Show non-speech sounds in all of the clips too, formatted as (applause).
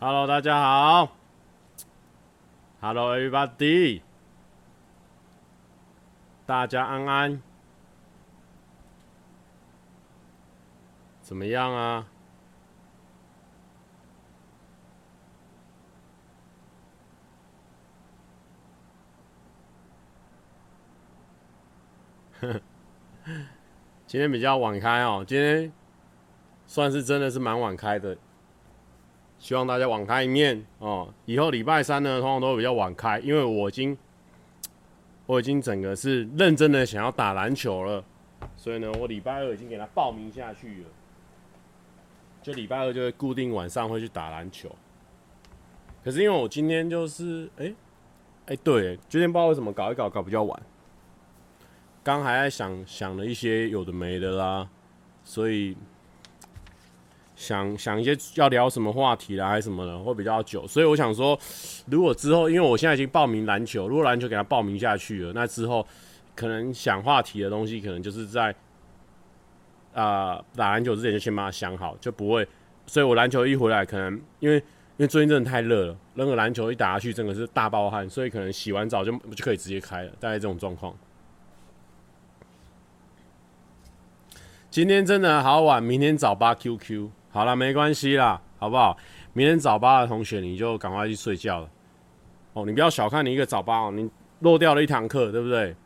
Hello，大家好。Hello, everybody。大家安安。怎么样啊？(laughs) 今天比较晚开哦，今天算是真的是蛮晚开的。希望大家网开一面哦。以后礼拜三呢，通常都会比较晚开，因为我已经我已经整个是认真的想要打篮球了，所以呢，我礼拜二已经给他报名下去了。就礼拜二就会固定晚上会去打篮球。可是因为我今天就是哎哎、对，今天不知道为什么搞一搞搞比较晚，刚还在想想了一些有的没的啦，所以。想想一些要聊什么话题啦，还是什么的，会比较久。所以我想说，如果之后，因为我现在已经报名篮球，如果篮球给他报名下去了，那之后可能想话题的东西，可能就是在啊、打篮球之前就先把它想好，就不会。所以我篮球一回来，可能因为因为最近真的太热了，扔个篮球一打下去，真的是大爆汗，所以可能洗完澡就就可以直接开了，大概这种状况。今天真的好晚，明天早八 QQ。好了，没关系啦，好不好？明天早八的同学，你就赶快去睡觉了。哦，你不要小看你一个早八哦，你落掉了一堂课，对不对？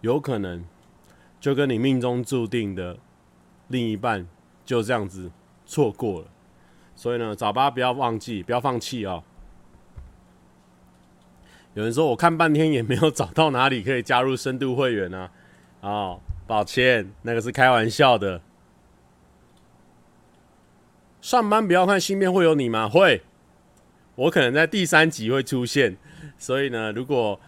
有可能就跟你命中注定的另一半就这样子错过了。所以呢，早八不要忘记，不要放弃哦。有人说我看半天也没有找到哪里可以加入深度会员呢。哦，抱歉，那个是开玩笑的。上班不要看新片会有你吗？会，我可能在第三集会出现，所以呢，如果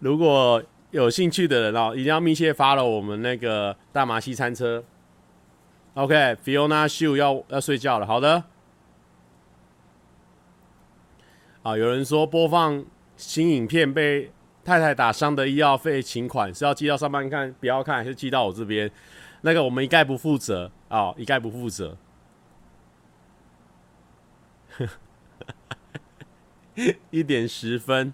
如果有兴趣的人哦，一定要密切 follow 我们那个大麻西餐车。OK，Fiona Shu 要要睡觉了，好的。啊，有人说播放新影片被太太打伤的医药费请款是要寄到上班看，不要看，还是寄到我这边？那个我们一概不负责啊，一概不负责。(laughs) 一点十分，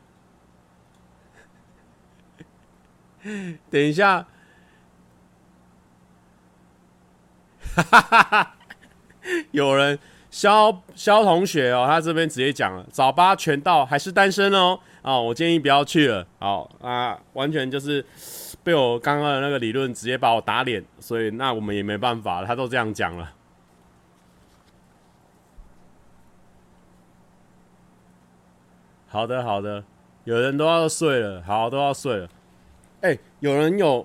(laughs) 等一下，哈哈哈哈！有人肖肖同学哦，他这边直接讲了，早八全到，还是单身哦。啊，我建议不要去了。好啊，完全就是被我刚刚的那个理论直接把我打脸，所以那我们也没办法，他都这样讲了。好的，好的，有人都要睡了，好，都要睡了。哎、有人有，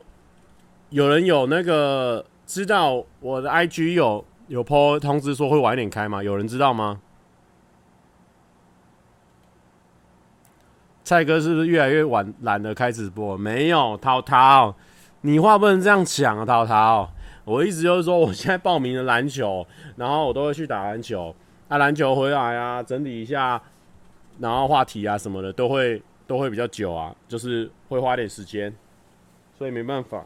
有人有那个知道我的 IG 有有 po 通知说会晚一点开吗？有人知道吗？蔡哥是不是越来越晚懒得开直播？没有，涛涛，你话不能这样讲啊，涛涛。我意思就是说，我现在报名了篮球，然后我都会去打篮球。啊，篮球回来啊，整理一下。然后话题啊什么的都会都会比较久啊，就是会花点时间，所以没办法。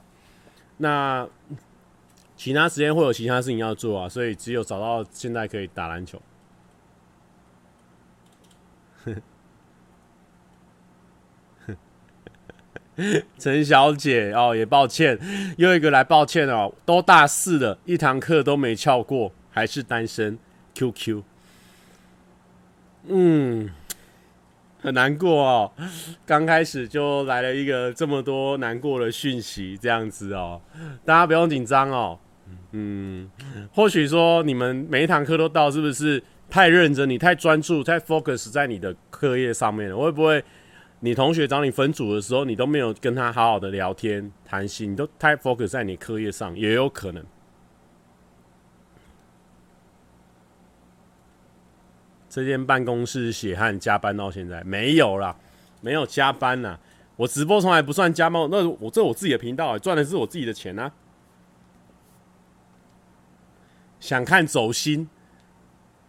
那其他时间会有其他事情要做啊，所以只有找到现在可以打篮球。(laughs) 陈小姐哦，也抱歉，又一个来抱歉哦，都大四了，一堂课都没翘过，还是单身。QQ，嗯。很难过哦，刚开始就来了一个这么多难过的讯息，这样子哦，大家不用紧张哦。嗯，或许说你们每一堂课都到，是不是太认真？你太专注，太 focus 在你的课业上面了？会不会你同学找你分组的时候，你都没有跟他好好的聊天谈心，你都太 focus 在你课业上，也有可能。这间办公室血汗加班到现在没有啦，没有加班呐。我直播从来不算加班，那我这我自己的频道，赚的是我自己的钱啊。想看走心，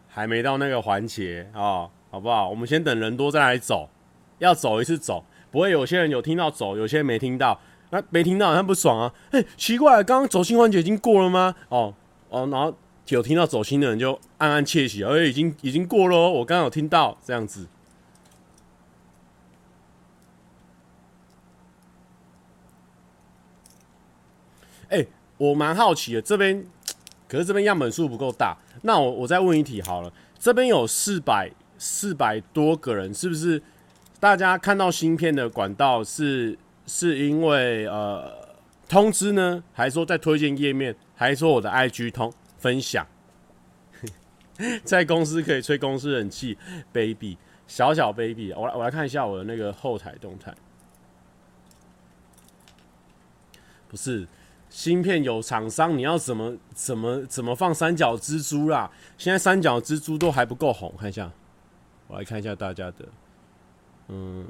还没到那个环节啊，好不好？我们先等人多再来走，要走一次走，不会有些人有听到走，有些人没听到，那没听到他不爽啊。哎，奇怪，刚刚走心环节已经过了吗？哦哦，然后有听到走心的人就暗暗窃喜，而且已经已经过咯，我刚刚有听到这样子。哎、我蛮好奇的，这边可是这边样本数不够大，那我我再问一题好了，这边有四百四百多个人，是不是？大家看到新片的管道是是因为呃通知呢，还是说在推荐页面，还是说我的 IG 通分享？(laughs) 在公司可以吹公司人气，baby 小小 baby，我来我来看一下我的那个后台动态，不是。芯片有厂商，你要怎么怎么怎么放三角蜘蛛啦？现在三角蜘蛛都还不够红，看一下，我来看一下大家的，嗯，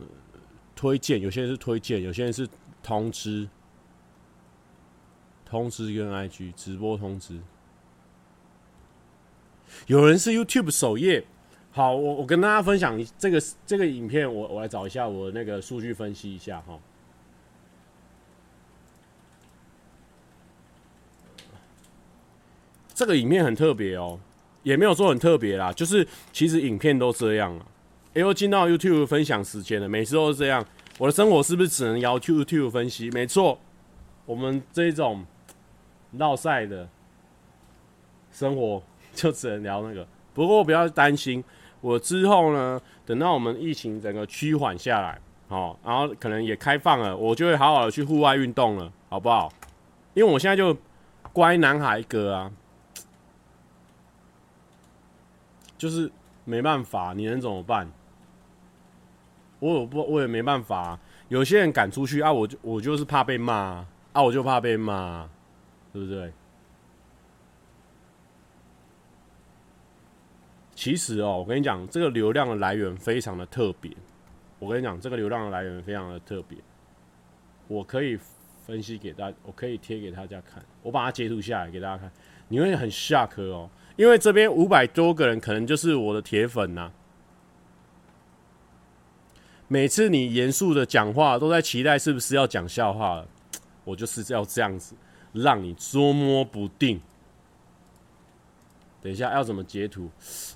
推荐，有些人是推荐，有些人是通知，通知跟 IG 直播通知，有人是 YouTube 首页。好，我我跟大家分享这个这个影片，我我来找一下我那个数据分析一下哈。这个影片很特别哦，也没有说很特别啦，就是其实影片都这样了。哎，又进到 YouTube 分享时间了，每次都是这样。我的生活是不是只能要 YouTube 分析？没错，我们这种闹赛的生活 (laughs) 就只能聊那个。不过不要担心，我之后呢，等到我们疫情整个趋缓下来，哦，然后可能也开放了，我就会好好的去户外运动了，好不好？因为我现在就乖男孩哥啊。就是没办法，你能怎么办？我也不，我也没办法。有些人赶出去啊，我就我就是怕被骂啊，我就怕被骂，对不对？其实哦，我跟你讲，这个流量的来源非常的特别。我跟你讲，这个流量的来源非常的特别。我可以分析给大家，我可以贴给大家看。我把它截图下来给大家看，你会很 shock 哦。因为这边五百多个人，可能就是我的铁粉呐。每次你严肃的讲话，都在期待是不是要讲笑话了？我就是要这样子，让你捉摸不定。等一下要怎么截图？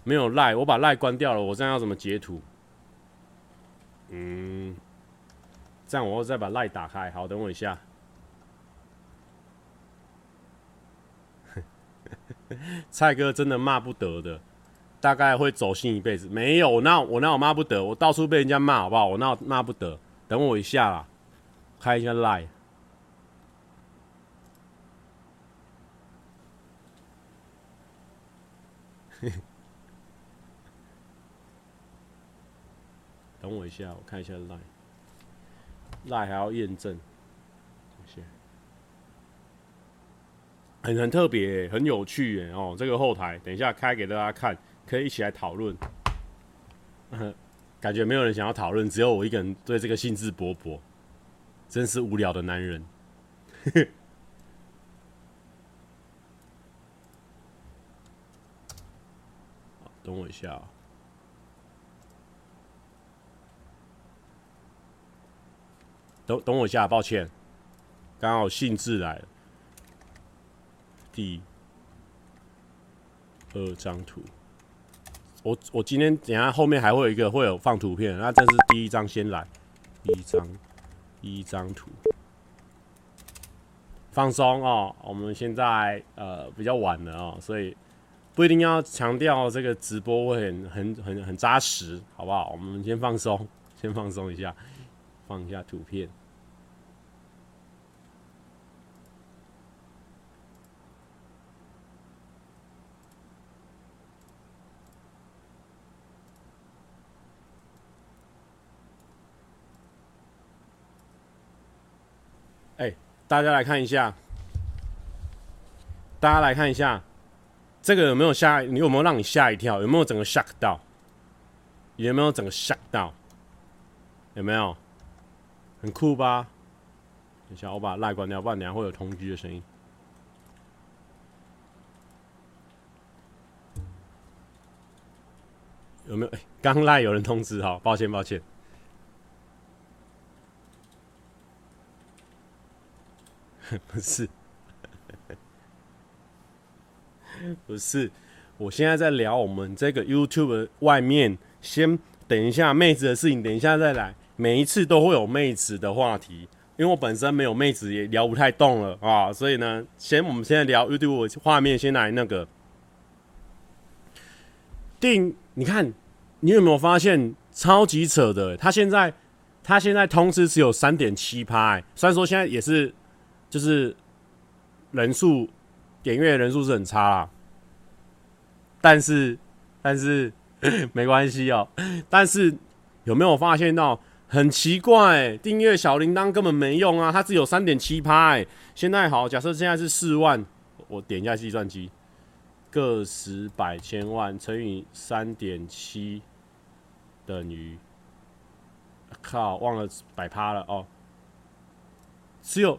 没有赖，我把赖关掉了。我这样要怎么截图？嗯，这样我再把赖打开。好，等我一下。(laughs) 蔡哥真的骂不得的，大概会走心一辈子。没有，那我那我骂不得，我到处被人家骂，好不好？我那骂不得。等我一下啦，开一下 Line。等我一下，我看一下 Line。Line 还要验证。很很特别，很有趣耶哦！这个后台等一下开给大家看，可以一起来讨论。感觉没有人想要讨论，只有我一个人对这个兴致勃勃，真是无聊的男人。(laughs) 等我一下，等等我一下，抱歉，刚好兴致来了。第二张图，我我今天等下后面还会有一个会有放图片，那这是第一张先来，第一张第一张图，放松哦。我们现在呃比较晚了哦，所以不一定要强调这个直播会很很很很扎实，好不好？我们先放松，先放松一下，放一下图片。大家来看一下，大家来看一下，这个有没有吓？你有没有让你吓一跳？有没有整个 shock 到？有没有整个 shock 到？有没有？很酷吧？等一下，我把赖关掉，不然等下会有同居的声音。有没有？哎，刚赖有人通知，好，抱歉，抱歉。(laughs) 不是，(laughs) 不是，我现在在聊我们这个 YouTube 外面，先等一下妹子的事情，等一下再来。每一次都会有妹子的话题，因为我本身没有妹子也聊不太动了啊，所以呢，先我们现在聊 YouTube 画面，先来那个定。你看，你有没有发现超级扯的？他现在他现在通知只有三点七趴，虽然说现在也是就是人数点阅人数是很差啦，但是但是 (laughs) 没关系哦。但是有没有发现到？很奇怪、订阅小铃铛根本没用啊！它只有三点七趴。现在好，假设现在是四万，我点一下计算机，个十百千万乘以三点七等于，靠，忘了百趴了哦。只有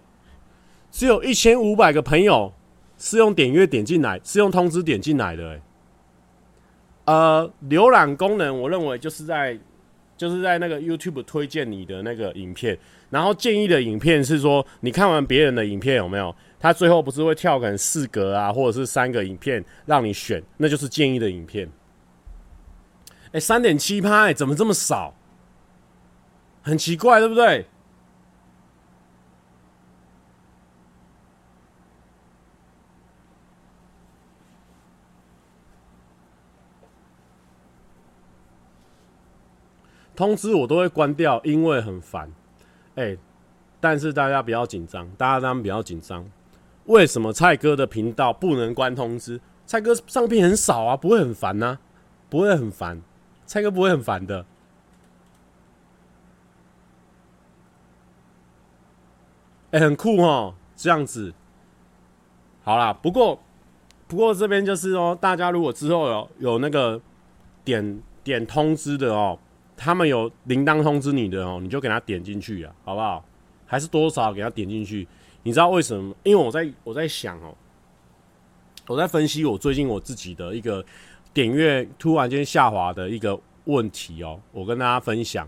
只有一千五百个朋友是用点阅点进来，是用通知点进来的、欸。呃，浏览功能，我认为就是在。就是在那个 YouTube 推荐你的那个影片，然后建议的影片是说，你看完别人的影片有没有？他最后不是会跳可能四格啊，或者是三个影片让你选，那就是建议的影片。哎，三点七趴，怎么这么少？很奇怪，对不对？通知我都会关掉，因为很烦。哎、但是大家不要紧张，大家当然不要紧张。为什么蔡哥的频道不能关通知？蔡哥上片很少啊，不会很烦呐、不会很烦。蔡哥不会很烦的。哎、很酷哦，这样子。好啦，不过不过这边就是哦，大家如果之后有有那个点点通知的哦。他们有铃铛通知你的哦，你就给他点进去啊，好不好？还是多少给他点进去？你知道为什么？因为我在我在想哦，我在分析我最近我自己的一个点阅突然间下滑的一个问题哦，我跟大家分享。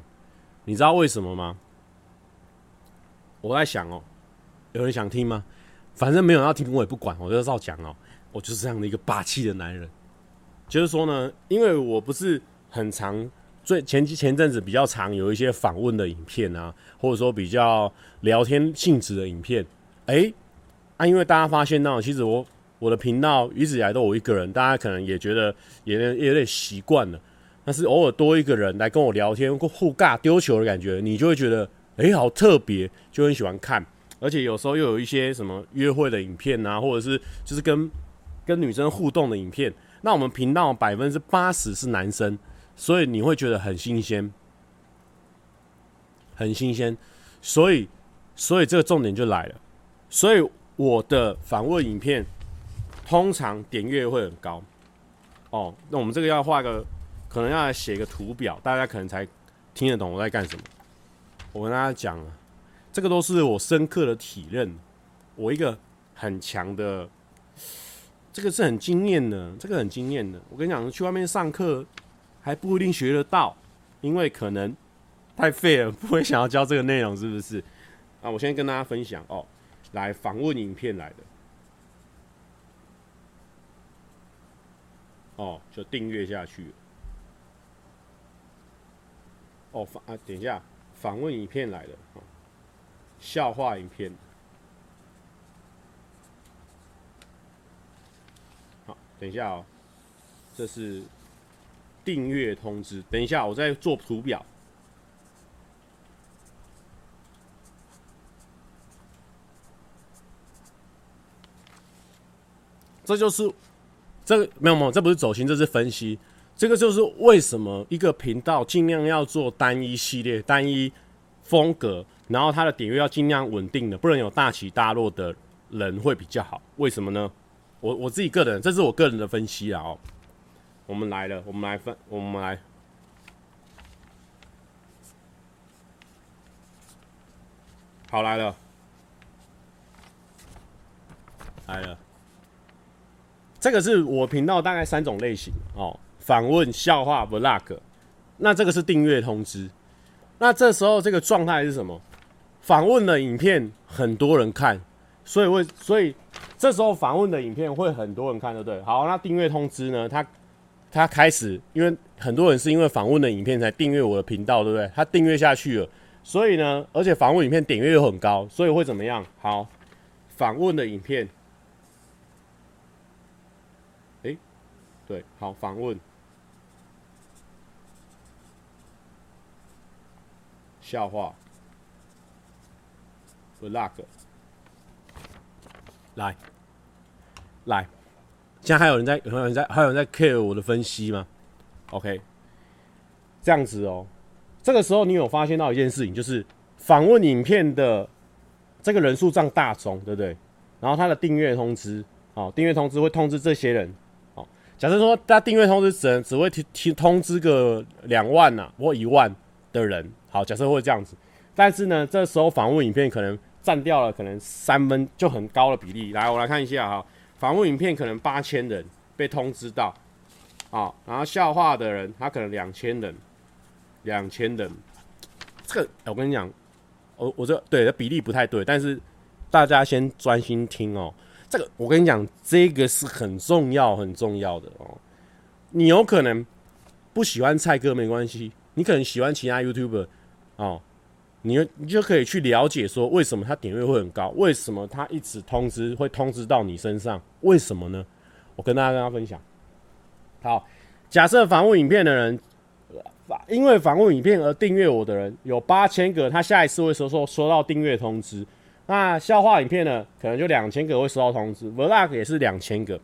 你知道为什么吗？我在想哦，有人想听吗？反正没有人要听，我也不管，我就照讲哦。我就是这样的一个霸气的男人。就是说呢，因为我不是很常。最前期前阵子比较常有一些访问的影片啊，或者说比较聊天性质的影片，哎、啊，因为大家发现到，其实我我的频道一直以来都我一个人，大家可能也觉得也也有点习惯了，但是偶尔多一个人来跟我聊天，互尬丢球的感觉，你就会觉得哎、好特别，就很喜欢看，而且有时候又有一些什么约会的影片啊，或者是就是跟跟女生互动的影片，那我们频道百分之八十是男生。所以你会觉得很新鲜，很新鲜，所以，所以这个重点就来了。所以我的访问影片通常点阅会很高。哦，那我们这个要画个，可能要写个图表，大家可能才听得懂我在干什么。我跟大家讲了，这个都是我深刻的体认，我一个很强的，这个是很经验的，这个很经验的。我跟你讲，去外面上课。还不一定学得到，因为可能太废了，不会想要教这个内容，是不是？啊，我先跟大家分享哦，来访问影片来的，哦，就订阅下去。哦，访啊，等一下，访问影片来的，哦，笑话影片。好，等一下哦，这是。订阅通知，等一下，我再做图表。这就是这个没有没有，这不是走心，这是分析。这个就是为什么一个频道尽量要做单一系列、单一风格，然后它的点阅要尽量稳定的，不能有大起大落的人会比较好。为什么呢？我我自己个人，这是我个人的分析啊哦。我们来了，我们来分，我们来，好来了，来了。这个是我频道大概三种类型哦，访问、笑话、vlog。那这个是订阅通知。那这时候这个状态是什么？访问的影片很多人看，所以会所以这时候访问的影片会很多人看，对不对？好，那订阅通知呢？它他开始，因为很多人是因为访问的影片才订阅我的频道，对不对？他订阅下去了，所以呢，而且访问影片点阅又很高，所以会怎么样？好，访问的影片，哎，对，好，访问，笑话，vlog，来。来，现在还有人在，还有人在，还有人在 care 我的分析吗？OK，这样子哦。这个时候你有发现到一件事情，就是访问影片的这个人数占大宗，对不对？然后他的订阅通知，哦，订阅通知会通知这些人，哦。假设说他订阅通知只能只会提提通知个两万呐、啊，或一万的人，好，假设会这样子。但是呢，这时候访问影片可能占掉了可能三分就很高的比例。来，我来看一下哈。访问影片可能八千人被通知到，啊，然后笑话的人他可能两千人，两千人，这个我跟你讲，我我这对的比例不太对，但是大家先专心听哦。这个我跟你讲，这个是很重要很重要的哦。你有可能不喜欢蔡哥没关系，你可能喜欢其他 YouTuber 哦。你你就可以去了解说，为什么他点阅会很高？为什么他一直通知会通知到你身上？为什么呢？我跟大家跟他分享。好，假设访问影片的人，因为访问影片而订阅我的人有八千个，他下一次会收收收到订阅通知。那笑话影片呢，可能就两千个会收到通知。Vlog 也是两千个，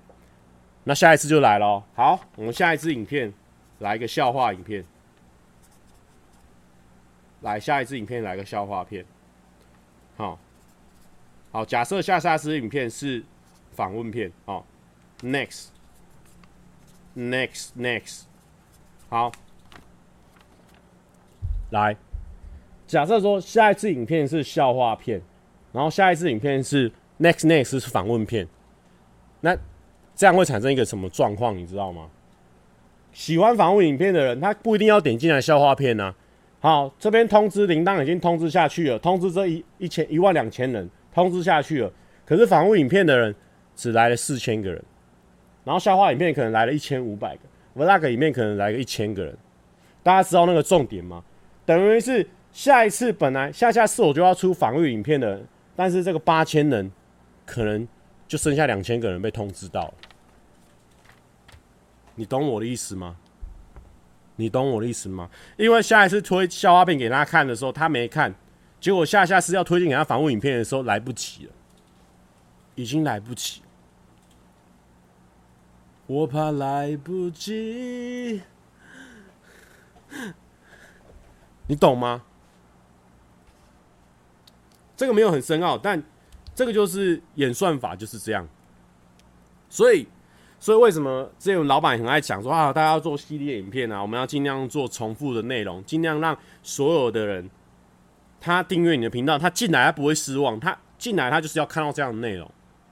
那下一次就来了。好，我们下一支影片来一个笑话影片。来下一支影片，来个笑话片。好，好，假设下下支影片是访问片。好，next，next，next。好，来，假设说下一支影片是笑话片，然后下一支影片是 next，next 是访问片。那这样会产生一个什么状况？你知道吗？喜欢访问影片的人，他不一定要点进来笑话片啊。好，这边通知铃铛已经通知下去了，通知这一一千一万两千人通知下去了。可是访问影片的人只来了四千个人，然后笑话影片可能来了一千五百个，Vlog 影片可能来个一千个人。大家知道那个重点吗？等于是下一次本来下下次我就要出防御影片的，但是这个八千人可能就剩下两千个人被通知到了。你懂我的意思吗？你懂我的意思吗？因为下一次推笑话片给他看的时候，他没看，结果下下次要推荐给他访问影片的时候，来不及了，已经来不及。我怕来不及，你懂吗？这个没有很深奥，但这个就是演算法就是这样，所以。所以为什么这种老板很爱讲说啊，大家要做系列影片啊，我们要尽量做重复的内容，尽量让所有的人他订阅你的频道，他进来他不会失望，他进来他就是要看到这样的内容，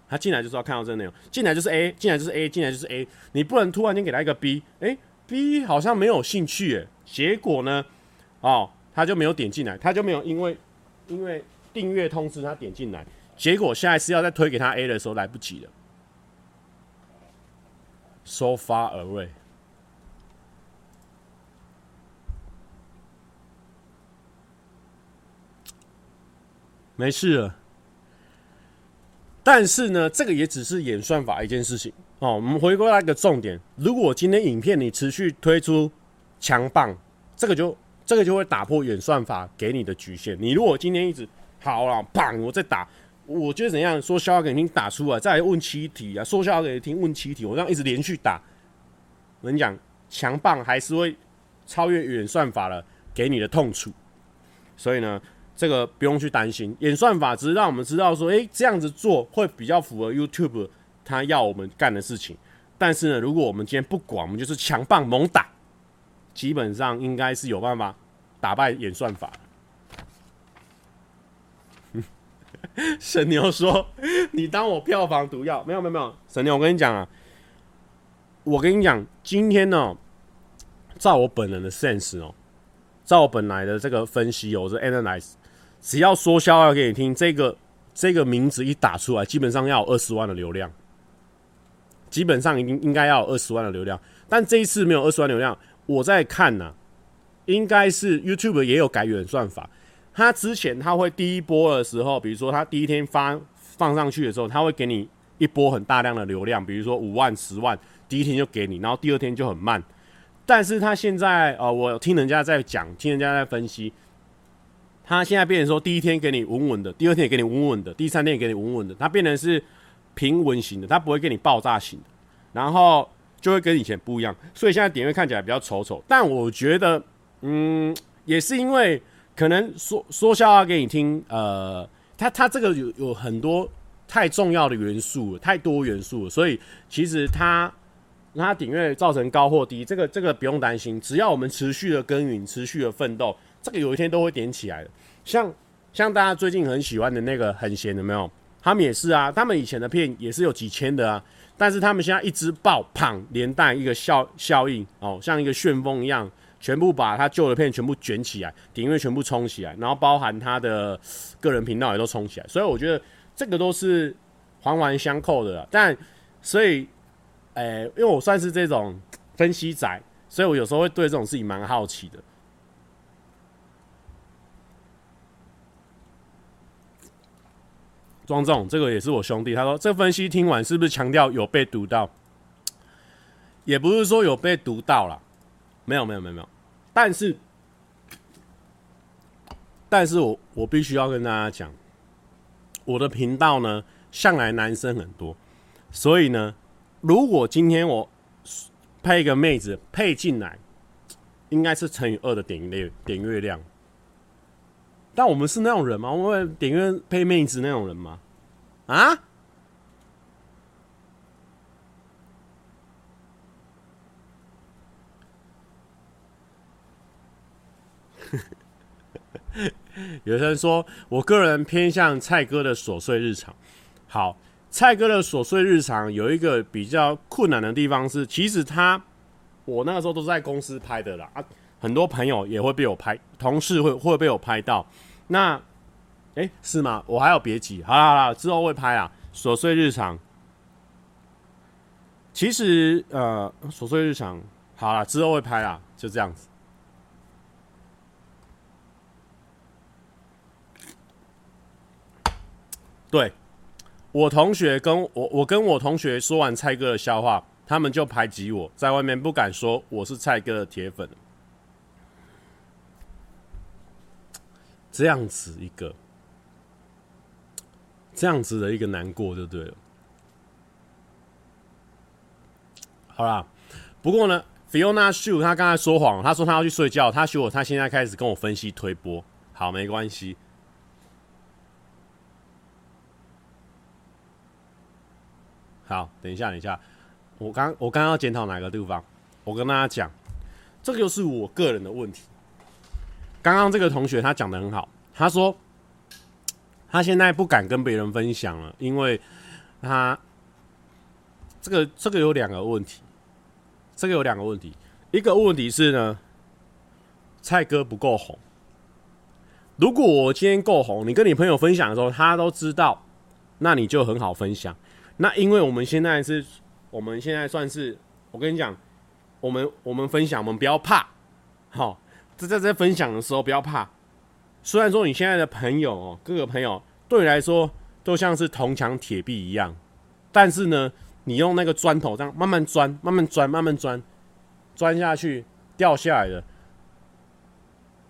他进来就是要看到这内容，进来就是 A，进来就是 A，进来就是 A，你不能突然间给他一个 B，哎，B 好像没有兴趣诶，结果呢，哦，他就没有点进来，他就没有因为因为订阅通知他点进来，结果下一次要再推给他 A 的时候来不及了。So far away，没事了。但是呢，这个也只是演算法一件事情哦。我们回归到一个重点：如果今天影片你持续推出强棒，这个就这个就会打破演算法给你的局限。你如果今天一直好了，棒，我再打。我觉得怎样说笑话给你听打出来，再来问七题啊，说笑话给你听问七题，我这样一直连续打，我跟你讲，强棒还是会超越演算法了给你的痛楚，所以呢，这个不用去担心，演算法只是让我们知道说，诶、这样子做会比较符合 YouTube 他要我们干的事情，但是呢，如果我们今天不管，我们就是强棒猛打，基本上应该是有办法打败演算法。(laughs) 神牛说：“你当我票房毒药？没有没有没有，神牛，我跟你讲啊，我跟你讲，今天呢、喔，照我本人的 sense 哦、喔，照我本来的这个分析、喔，我是 analyze，只要说笑话给你听，这个这个名字一打出来，基本上要有二十万的流量，基本上应应该要二十万的流量。但这一次没有二十万流量，我在看呢、应该是 YouTube 也有改演算法。他之前他会第一波的时候，比如说他第一天发放上去的时候，他会给你一波很大量的流量，比如说五万、十万，第一天就给你，然后第二天就很慢。但是他现在呃，我听人家在讲，听人家在分析。他现在变成说，第一天给你稳稳的，第二天也给你稳稳的，第三天也给你稳稳的。它变成是平稳型的，它不会给你爆炸型的，然后就会跟以前不一样。所以现在点位看起来比较丑丑，但我觉得，嗯，也是因为可能说说笑话给你听，呃，它它这个有有很多太重要的元素，太多元素，所以其实它让它点阅造成高或低，这个这个不用担心，只要我们持续的耕耘，持续的奋斗。这个有一天都会点起来的，像像大家最近很喜欢的那个很闲的没有？他们也是啊，他们以前的片也是有几千的啊，但是他们现在一直爆，砰，连带一个效效应哦，像一个旋风一样，全部把他旧的片全部卷起来，点阅全部冲起来，然后包含他的个人频道也都冲起来，所以我觉得这个都是环环相扣的啦。但所以，诶，因为我算是这种分析仔，所以我有时候会对这种事情蛮好奇的。庄总，这个也是我兄弟。他说：“这分析听完是不是强调有被读到？也不是说有被读到啦，没有，没有，没有，没有。但是，但是我我必须要跟大家讲，我的频道呢，向来男生很多，所以呢，如果今天我配一个妹子配进来，应该是乘以二的点阅点阅量。”但我们是那种人吗？我们点阅配妹子那种人吗？啊？(laughs) 有些人说，我个人偏向蔡哥的琐碎日常。好，蔡哥的琐碎日常有一个比较困难的地方是，其实他我那个时候都在公司拍的啦啊。很多朋友也会被我拍，同事会会被我拍到。那，哎、是吗？我还有别急，好了好了，之后会拍啊。琐碎日常，其实呃，琐碎日常，好了，之后会拍啊，就这样子。对，我同学跟我，我跟我同学说完蔡哥的笑话，他们就排挤我，在外面不敢说我是蔡哥的铁粉。这样子一个，这样子的一个难过就对了。好啦，不过呢，Fiona Shu 他刚才说谎，他说他要去睡觉，他说我他现在开始跟我分析推波，好，没关系。好，等一下，等一下，我刚我刚刚要检讨哪个地方？我跟大家讲，这个就是我个人的问题。刚刚这个同学他讲的很好，他说他现在不敢跟别人分享了，因为他这个这个有两个问题，这个有两个问题，一个问题是呢，蔡哥不够红。如果我今天够红，你跟你朋友分享的时候，他都知道，那你就很好分享。那因为我们现在是，我们现在算是，我跟你讲，我们我们分享，我们不要怕，好。在在在分享的时候不要怕，虽然说你现在的朋友哦，各个朋友对你来说都像是铜墙铁壁一样，但是呢，你用那个砖头这样慢慢钻，慢慢钻，慢慢钻，钻下去掉下来的，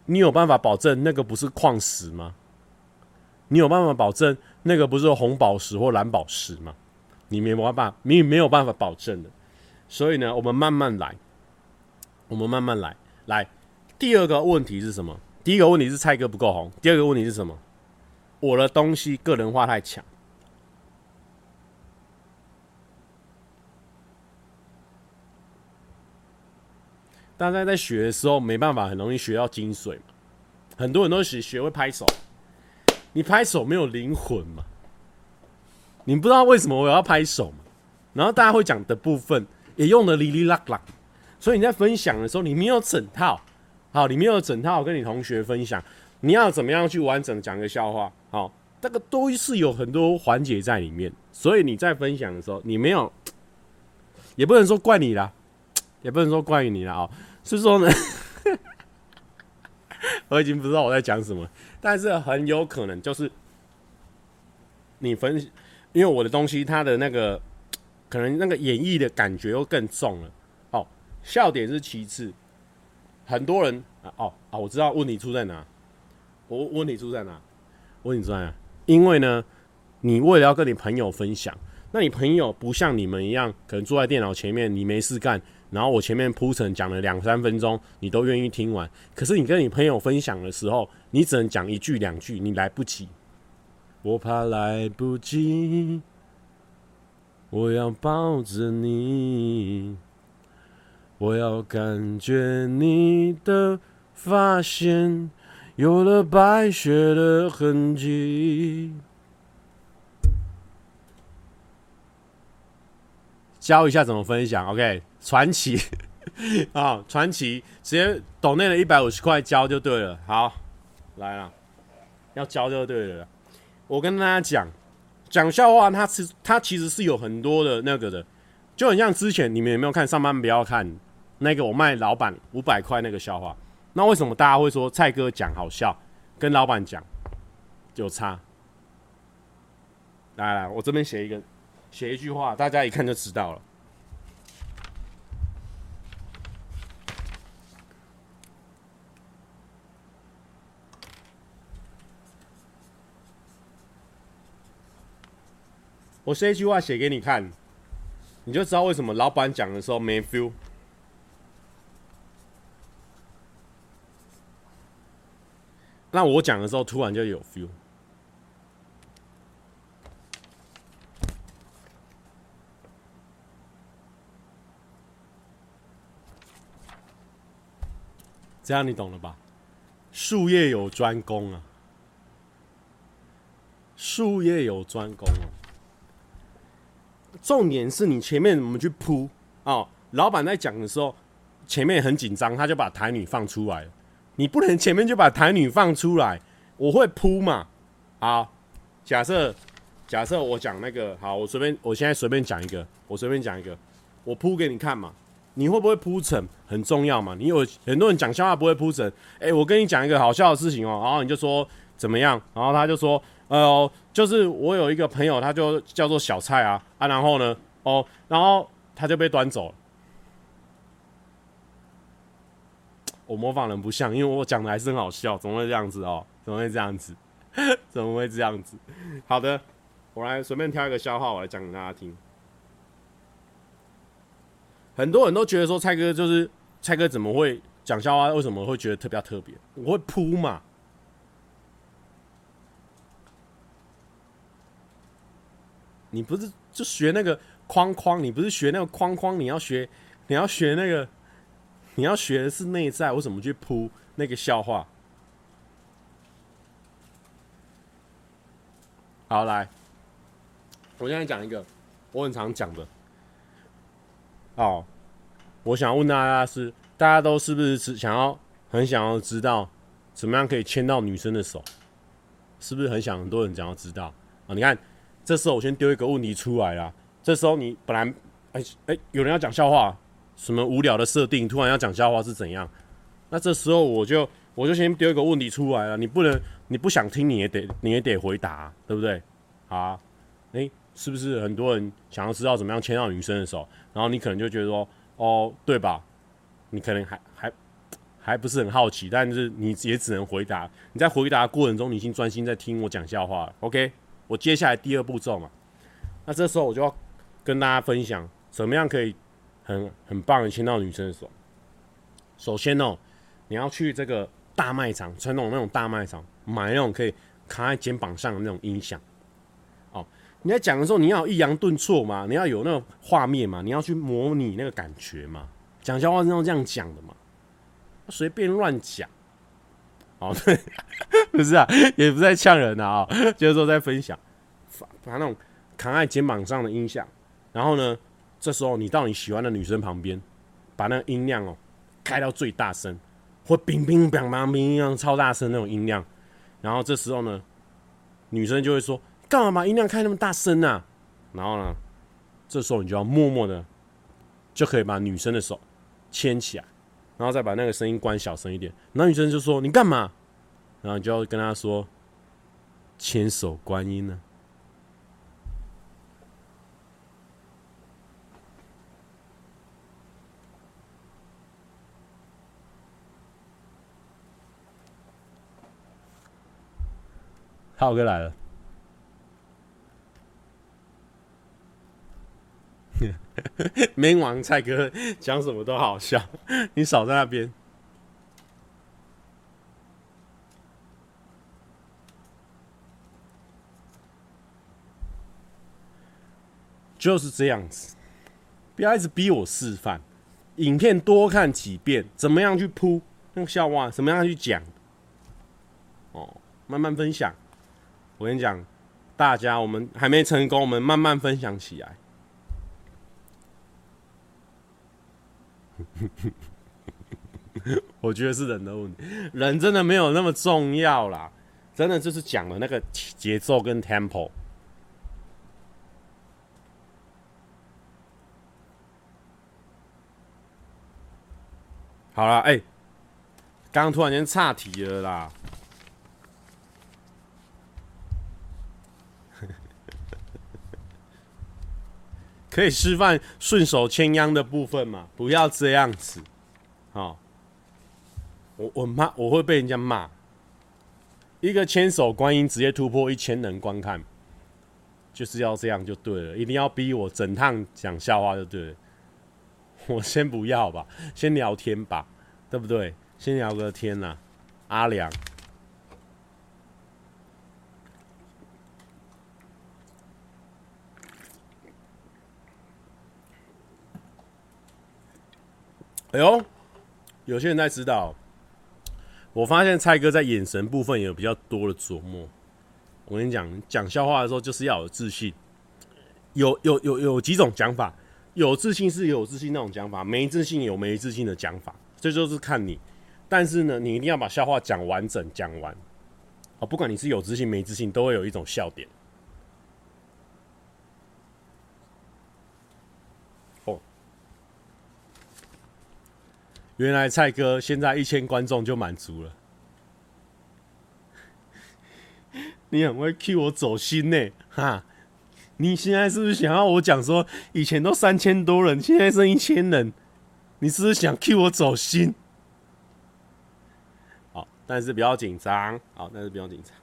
你有办法保证那个不是矿石吗？你有办法保证那个不是红宝石或蓝宝石吗？你没办法，你没有办法保证的。所以呢，我们慢慢来，我们慢慢来，来。第二个问题是什么？第一个问题是蔡哥不够红。第二个问题是什么？我的东西个人化太强。大家在学的时候没办法，很容易学到精髓。很多人都学学会拍手，你拍手没有灵魂嘛？你不知道为什么我要拍手嘛？然后大家会讲的部分也用的哩哩啦啦，所以你在分享的时候你没有整套。好，里面有整套跟你同学分享，你要怎么样去完整讲个笑话？好，这个都是有很多环节在里面，所以你在分享的时候，你没有，也不能说怪你啦，也不能说怪你了啊，是说呢，(laughs) 我已经不知道我在讲什么，但是很有可能就是你分，因为我的东西它的那个可能那个演绎的感觉又更重了，哦，笑点是其次，很多人啊，哦啊，我知道问题出在哪，我问题出在哪，问题出在哪。因为呢，你为了要跟你朋友分享，那你朋友不像你们一样，可能坐在电脑前面，你没事干，然后我前面铺陈讲了两三分钟，你都愿意听完。可是你跟你朋友分享的时候，你只能讲一句两句，你来不及。我怕来不及，我要抱着你，我要感觉你的发线。有了白雪的痕迹，教一下怎么分享。OK，传奇 (laughs) 啊，传奇，直接抖内了一百五十块交就对了。好，来了，要交就对了。我跟大家讲，讲笑话，它是它其实是有很多的那个的，就很像之前你们有没有看上班不要看那个我卖老板五百块那个笑话。那为什么大家会说蔡哥讲好笑，跟老板讲有差？来来，我这边写一个，写一句话，大家一看就知道了。我这一句话写给你看，你就知道为什么老板讲的时候没 feel。那我讲的时候，突然就有 feel。这样你懂了吧？术业有专攻啊，术业有专攻啊。重点是你前面怎么去铺哦？老板在讲的时候，前面很紧张，他就把台女放出来。你不能前面就把台女放出来，我会铺嘛。好，假设假设我讲那个，好，我随便，我现在随便讲一个，我随便讲一个，我铺给你看嘛。你会不会铺陈很重要嘛？你有很多人讲笑话不会铺陈，哎，我跟你讲一个好笑的事情哦，然后你就说怎么样？然后他就说，呃，就是我有一个朋友，他就叫做小蔡啊啊，然后呢，哦，然后他就被端走了。我模仿人不像，因为我讲的还是很好笑，怎么会这样子哦？怎么会这样子？(laughs) 怎么会这样子？好的，我来随便挑一个笑话，我来讲给大家听。很多人都觉得说蔡哥就是蔡哥，怎么会讲笑话？为什么会觉得特别特别？我会扑嘛。你不是就学那个框框？你不是学那个框框？你要学，你要学那个。你要学的是内在，我怎么去铺那个笑话？好，来，我现在讲一个我很常讲的。哦，我想问大家是，大家都是不是只想要很想要知道怎么样可以牵到女生的手？是不是很想很多人想要知道啊？你看，这时候我先丢一个问题出来啦。这时候你本来，哎哎，有人要讲笑话。什么无聊的设定？突然要讲笑话是怎样？那这时候我就我就先丢一个问题出来了，你不能你不想听你也得你也得回答，对不对？好啊，诶，是不是很多人想要知道怎么样牵到女生的手？然后你可能就觉得说，哦，对吧？你可能还还还不是很好奇，但是你也只能回答。你在回答过程中，你已经专心在听我讲笑话了。OK，我接下来第二步骤嘛，那这时候我就要跟大家分享怎么样可以。很很棒的牵到女生的手。首先哦，你要去这个大卖场，传统那种大卖场买那种可以扛在肩膀上的那种音响。哦，你在讲的时候，你要抑扬顿挫嘛，你要有那种画面嘛，你要去模拟那个感觉嘛。讲笑话是要这样讲的嘛，随便乱讲。哦，对，不是啊，也不是在呛人啊，就是说在分享，把那种扛在肩膀上的音响，然后呢。这时候，你到你喜欢的女生旁边，把那个音量哦开到最大声，或乒乒乓乓乒乓超大声那种音量。然后这时候呢，女生就会说：“干嘛把音量开那么大声啊？”然后呢，这时候你就要默默的，就可以把女生的手牵起来，然后再把那个声音关小声一点。然后女生就说：“你干嘛？”然后就要跟她说：“千手观音呢。”浩哥来了，(laughs) 没王蔡哥讲什么都好笑，你少在那边，就是这样子，不要一直逼我示范，影片多看几遍，怎么样去铺那个笑话，怎么样去讲，哦，慢慢分享。我跟你讲，大家，我们还没成功，我们慢慢分享起来。(laughs) 我觉得是人的问题，人真的没有那么重要啦，真的就是讲的那个节奏跟 tempo。好了，哎、刚突然间岔题了啦。可以示范顺手牵秧的部分嘛？不要这样子，好，我我骂我会被人家骂。一个千手观音直接突破一千人观看，就是要这样就对了，一定要逼我整趟讲笑话就对了。我先不要吧，先聊天吧，对不对？先聊个天呐，阿良。哎呦，有些人在知道。我发现蔡哥在眼神部分有比较多的琢磨。我跟你讲，讲笑话的时候就是要有自信。有有有有几种讲法，有自信是有自信那种讲法，没自信有没自信的讲法，这就是看你。但是呢，你一定要把笑话讲完整，讲完。哦，不管你是有自信没自信，都会有一种笑点。原来蔡哥现在一千观众就满足了，(laughs) 你很会 cue 我走心呢，哈！你现在是不是想要我讲说，以前都三千多人，现在剩一千人？你是不是想 cue 我走心？好，但是不要紧张，好，但是不要紧张。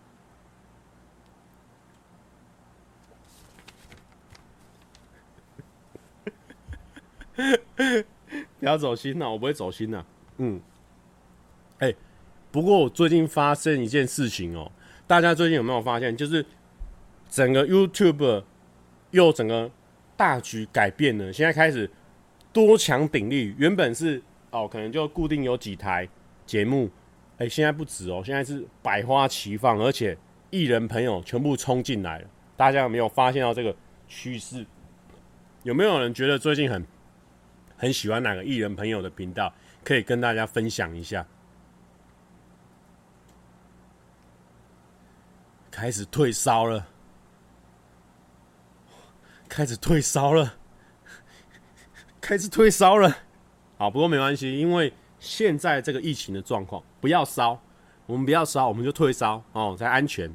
(laughs) (laughs) 不要走心呐，我不会走心呐。嗯，哎、欸，不过我最近发生一件事情哦、喔，大家最近有没有发现？就是整个 YouTube 又整个大局改变了，现在开始多强鼎立。原本是哦，可能就固定有几台节目，哎、欸，现在不止哦、喔，现在是百花齐放，而且艺人朋友全部冲进来了。大家有没有发现到这个趋势？有没有人觉得最近很？很喜欢哪个艺人朋友的频道，可以跟大家分享一下。开始退烧了，开始退烧了，开始退烧了。好，不过没关系，因为现在这个疫情的状况，不要烧，我们不要烧，我们就退烧哦，才安全。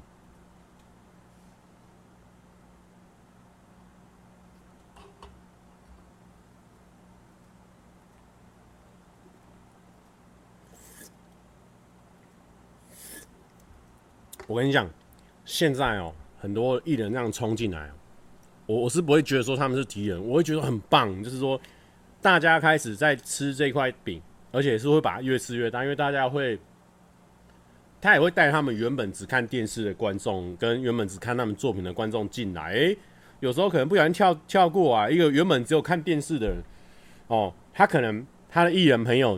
我跟你讲，现在哦，很多艺人这样冲进来，我我是不会觉得说他们是敌人，我会觉得很棒，就是说大家开始在吃这块饼，而且是会把它越吃越大，因为大家会，他也会带他们原本只看电视的观众跟原本只看他们作品的观众进来，诶，有时候可能不小心跳跳过啊，一个原本只有看电视的人，哦，他可能他的艺人朋友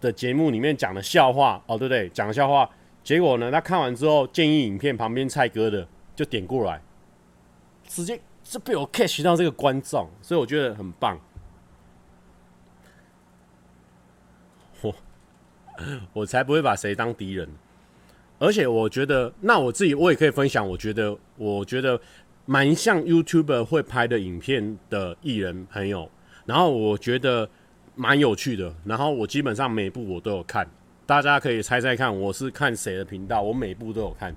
的节目里面讲的笑话，哦，对不对？讲的笑话。结果呢？他看完之后，建议影片旁边蔡哥的就点过来，直接就被我 catch 到这个观众，所以我觉得很棒。(laughs) 我我才不会把谁当敌人。而且我觉得，那我自己我也可以分享，我觉得我觉得蛮像 YouTuber 会拍的影片的艺人朋友，然后我觉得蛮有趣的，然后我基本上每部我都有看，大家可以猜猜看我是看谁的频道，我每部都有看。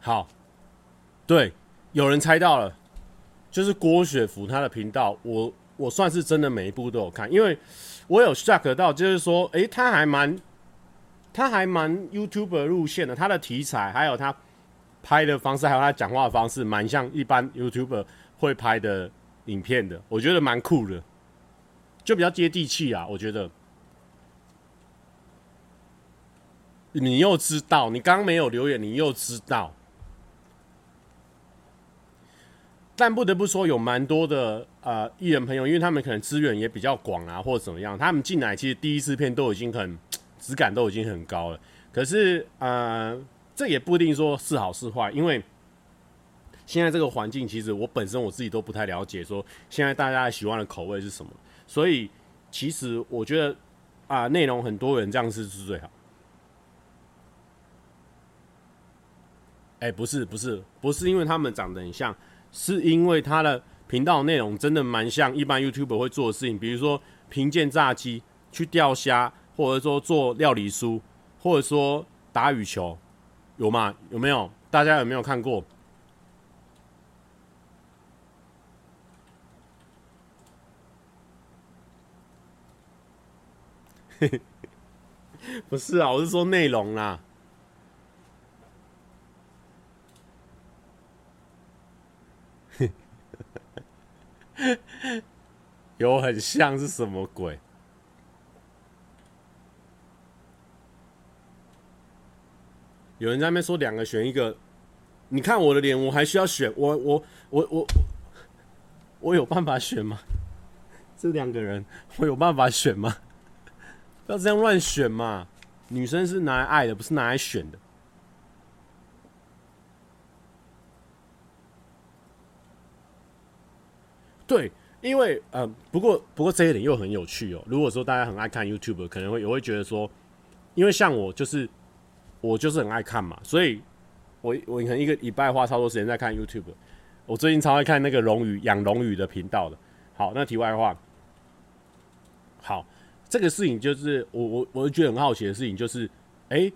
好，对，有人猜到了，就是郭雪芙她的频道，我我算是真的每一部都有看，因为我有 shock 到，就是说，诶，他还蛮，他还蛮 YouTuber 路线的，他的题材还有他拍的方式，还有他讲话的方式，蛮像一般 YouTuber 会拍的影片的，我觉得蛮酷的，就比较接地气啊，我觉得。你又知道，你刚没有留言，你又知道。但不得不说，有蛮多的呃艺人朋友，因为他们可能资源也比较广啊，或者怎么样，他们进来其实第一次片都已经很质感都已经很高了。可是呃，这也不一定说是好是坏，因为现在这个环境，其实我本身我自己都不太了解，说现在大家喜欢的口味是什么。所以其实我觉得啊，内容很多人这样是是最好。哎，不是不是不是，因为他们长得很像。是因为他的频道内容真的蛮像一般 YouTube 会做的事情，比如说评鉴炸鸡、去钓虾，或者说做料理书，或者说打羽球，有吗？有没有？大家有没有看过？(laughs) 不是啊，我是说内容啦。(laughs) 有很像是什么鬼？有人在那边说两个选一个，你看我的脸，我还需要选？我我我我我有办法选吗？这两个人我有办法选吗？不要这样乱选嘛！女生是拿来爱的，不是拿来选的。对，因为呃，不过不过这一点又很有趣哦。如果说大家很爱看 YouTube，可能会也会觉得说，因为像我就是我就是很爱看嘛，所以我我可能一个礼拜花超多时间在看 YouTube。我最近超爱看那个龙鱼养龙鱼的频道的。好，那题外话，好，这个事情就是我我我觉得很好奇的事情就是，哎，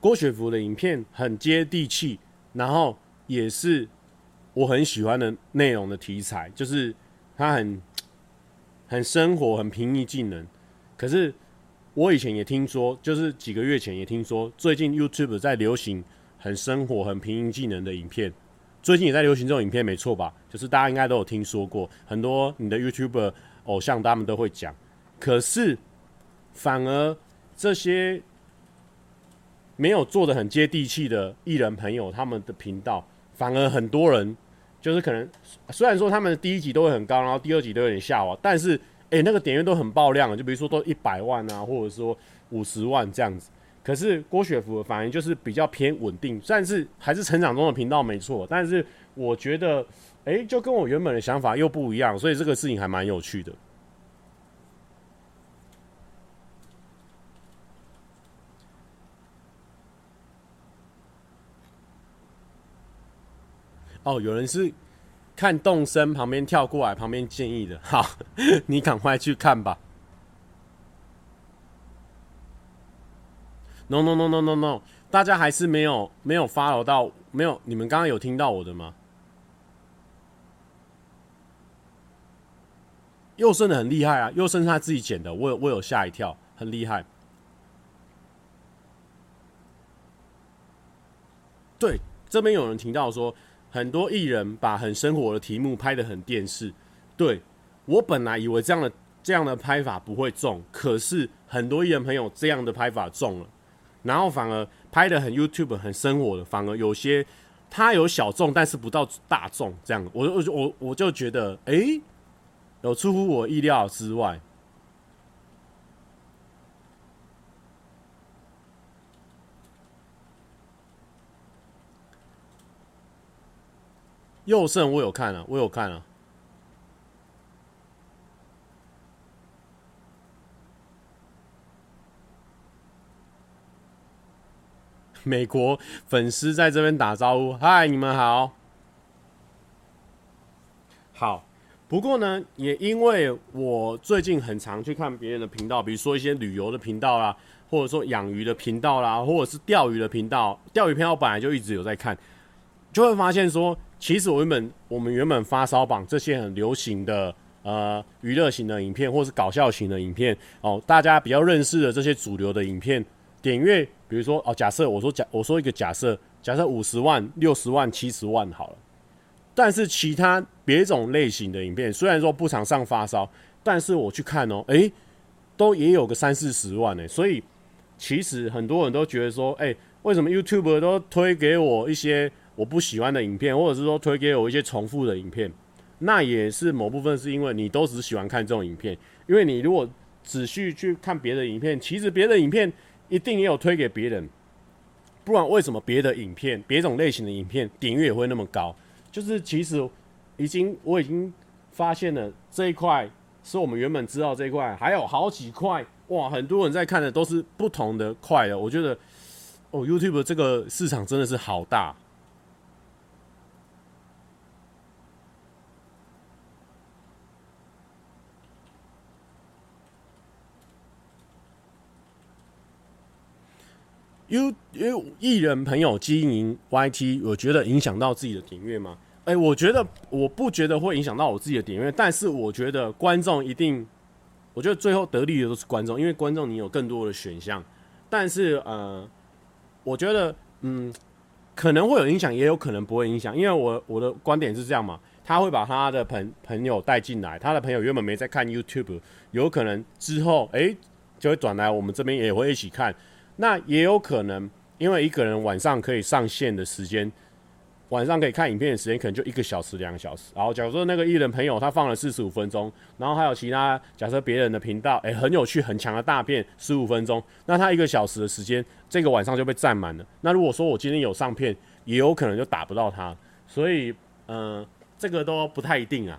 郭雪芙的影片很接地气，然后也是。我很喜欢的内容的题材，就是它很很生活，很平易近人。可是我以前也听说，就是几个月前也听说，最近 YouTube 在流行很生活、很平易近人的影片。最近也在流行这种影片，没错吧？就是大家应该都有听说过，很多你的 YouTuber 偶像他们都会讲。可是反而这些没有做得很接地气的艺人朋友，他们的频道反而很多人。就是可能，虽然说他们第一集都会很高，然后第二集都有点下滑，但是，诶、那个点阅都很爆量，就比如说都一百万啊，或者说五十万这样子。可是郭雪芙反而就是比较偏稳定，算是还是成长中的频道没错，但是我觉得，诶、就跟我原本的想法又不一样，所以这个事情还蛮有趣的。哦，有人是看动身旁边跳过来，旁边建议的。好，你赶快去看吧。No no no no no no，大家还是没有没有 follow 到，没有，你们刚刚有听到我的吗？佑胜的很厉害啊，佑胜是他自己剪的，我有我有吓一跳，很厉害。对，这边有人提到说。很多艺人把很生活的题目拍得很电视，对，我本来以为这样的这样的拍法不会中，可是很多艺人朋友这样的拍法中了，然后反而拍得很 YouTube 很生活的，反而有些他有小众，但是不到大众这样，我我我我就觉得，哎、有出乎我意料之外。佑胜我有看啊，我有看啊。(laughs) 美国粉丝在这边打招呼，嗨，你们好。好，不过呢，也因为我最近很常去看别人的频道，比如说一些旅游的频道啦，或者说养鱼的频道啦，或者是钓鱼的频道。钓鱼频道本来就一直有在看，就会发现说，其实我原本我们原本发烧榜这些很流行的呃娱乐型的影片，或是搞笑型的影片哦，大家比较认识的这些主流的影片。点阅，比如说哦，假设我说假，我说一个假设，假设五十万、六十万、七十万好了。但是其他别种类型的影片，虽然说不常上发烧，但是我去看哦，诶，都也有个三四十万呢。所以其实很多人都觉得说，诶，为什么 YouTube 都推给我一些我不喜欢的影片，或者是说推给我一些重复的影片？那也是某部分是因为你都只喜欢看这种影片，因为你如果仔细去看别的影片，其实别的影片。一定也有推给别人，不然为什么别的影片、别种类型的影片点阅也会那么高？就是其实已经我已经发现了这一块是我们原本知道这一块，还有好几块哇，很多人在看的都是不同的块的。我觉得哦，YouTube 这个市场真的是好大。因因为艺人朋友经营 YT，我觉得影响到自己的点阅吗？哎、我觉得我不觉得会影响到我自己的点阅，但是我觉得观众一定，我觉得最后得利的都是观众，因为观众你有更多的选项。但是呃，我觉得嗯，可能会有影响，也有可能不会影响，因为我我的观点是这样嘛，他会把他的朋朋友带进来，他的朋友原本没在看 YouTube，有可能之后哎、就会转来我们这边也会一起看。那也有可能，因为一个人晚上可以上线的时间，晚上可以看影片的时间可能就一个小时、两个小时。然后，假如说那个艺人朋友他放了四十五分钟，然后还有其他假设别人的频道，诶、很有趣、很强的大片十五分钟，那他一个小时的时间，这个晚上就被占满了。那如果说我今天有上片，也有可能就打不到他。所以，嗯、这个都不太一定啊。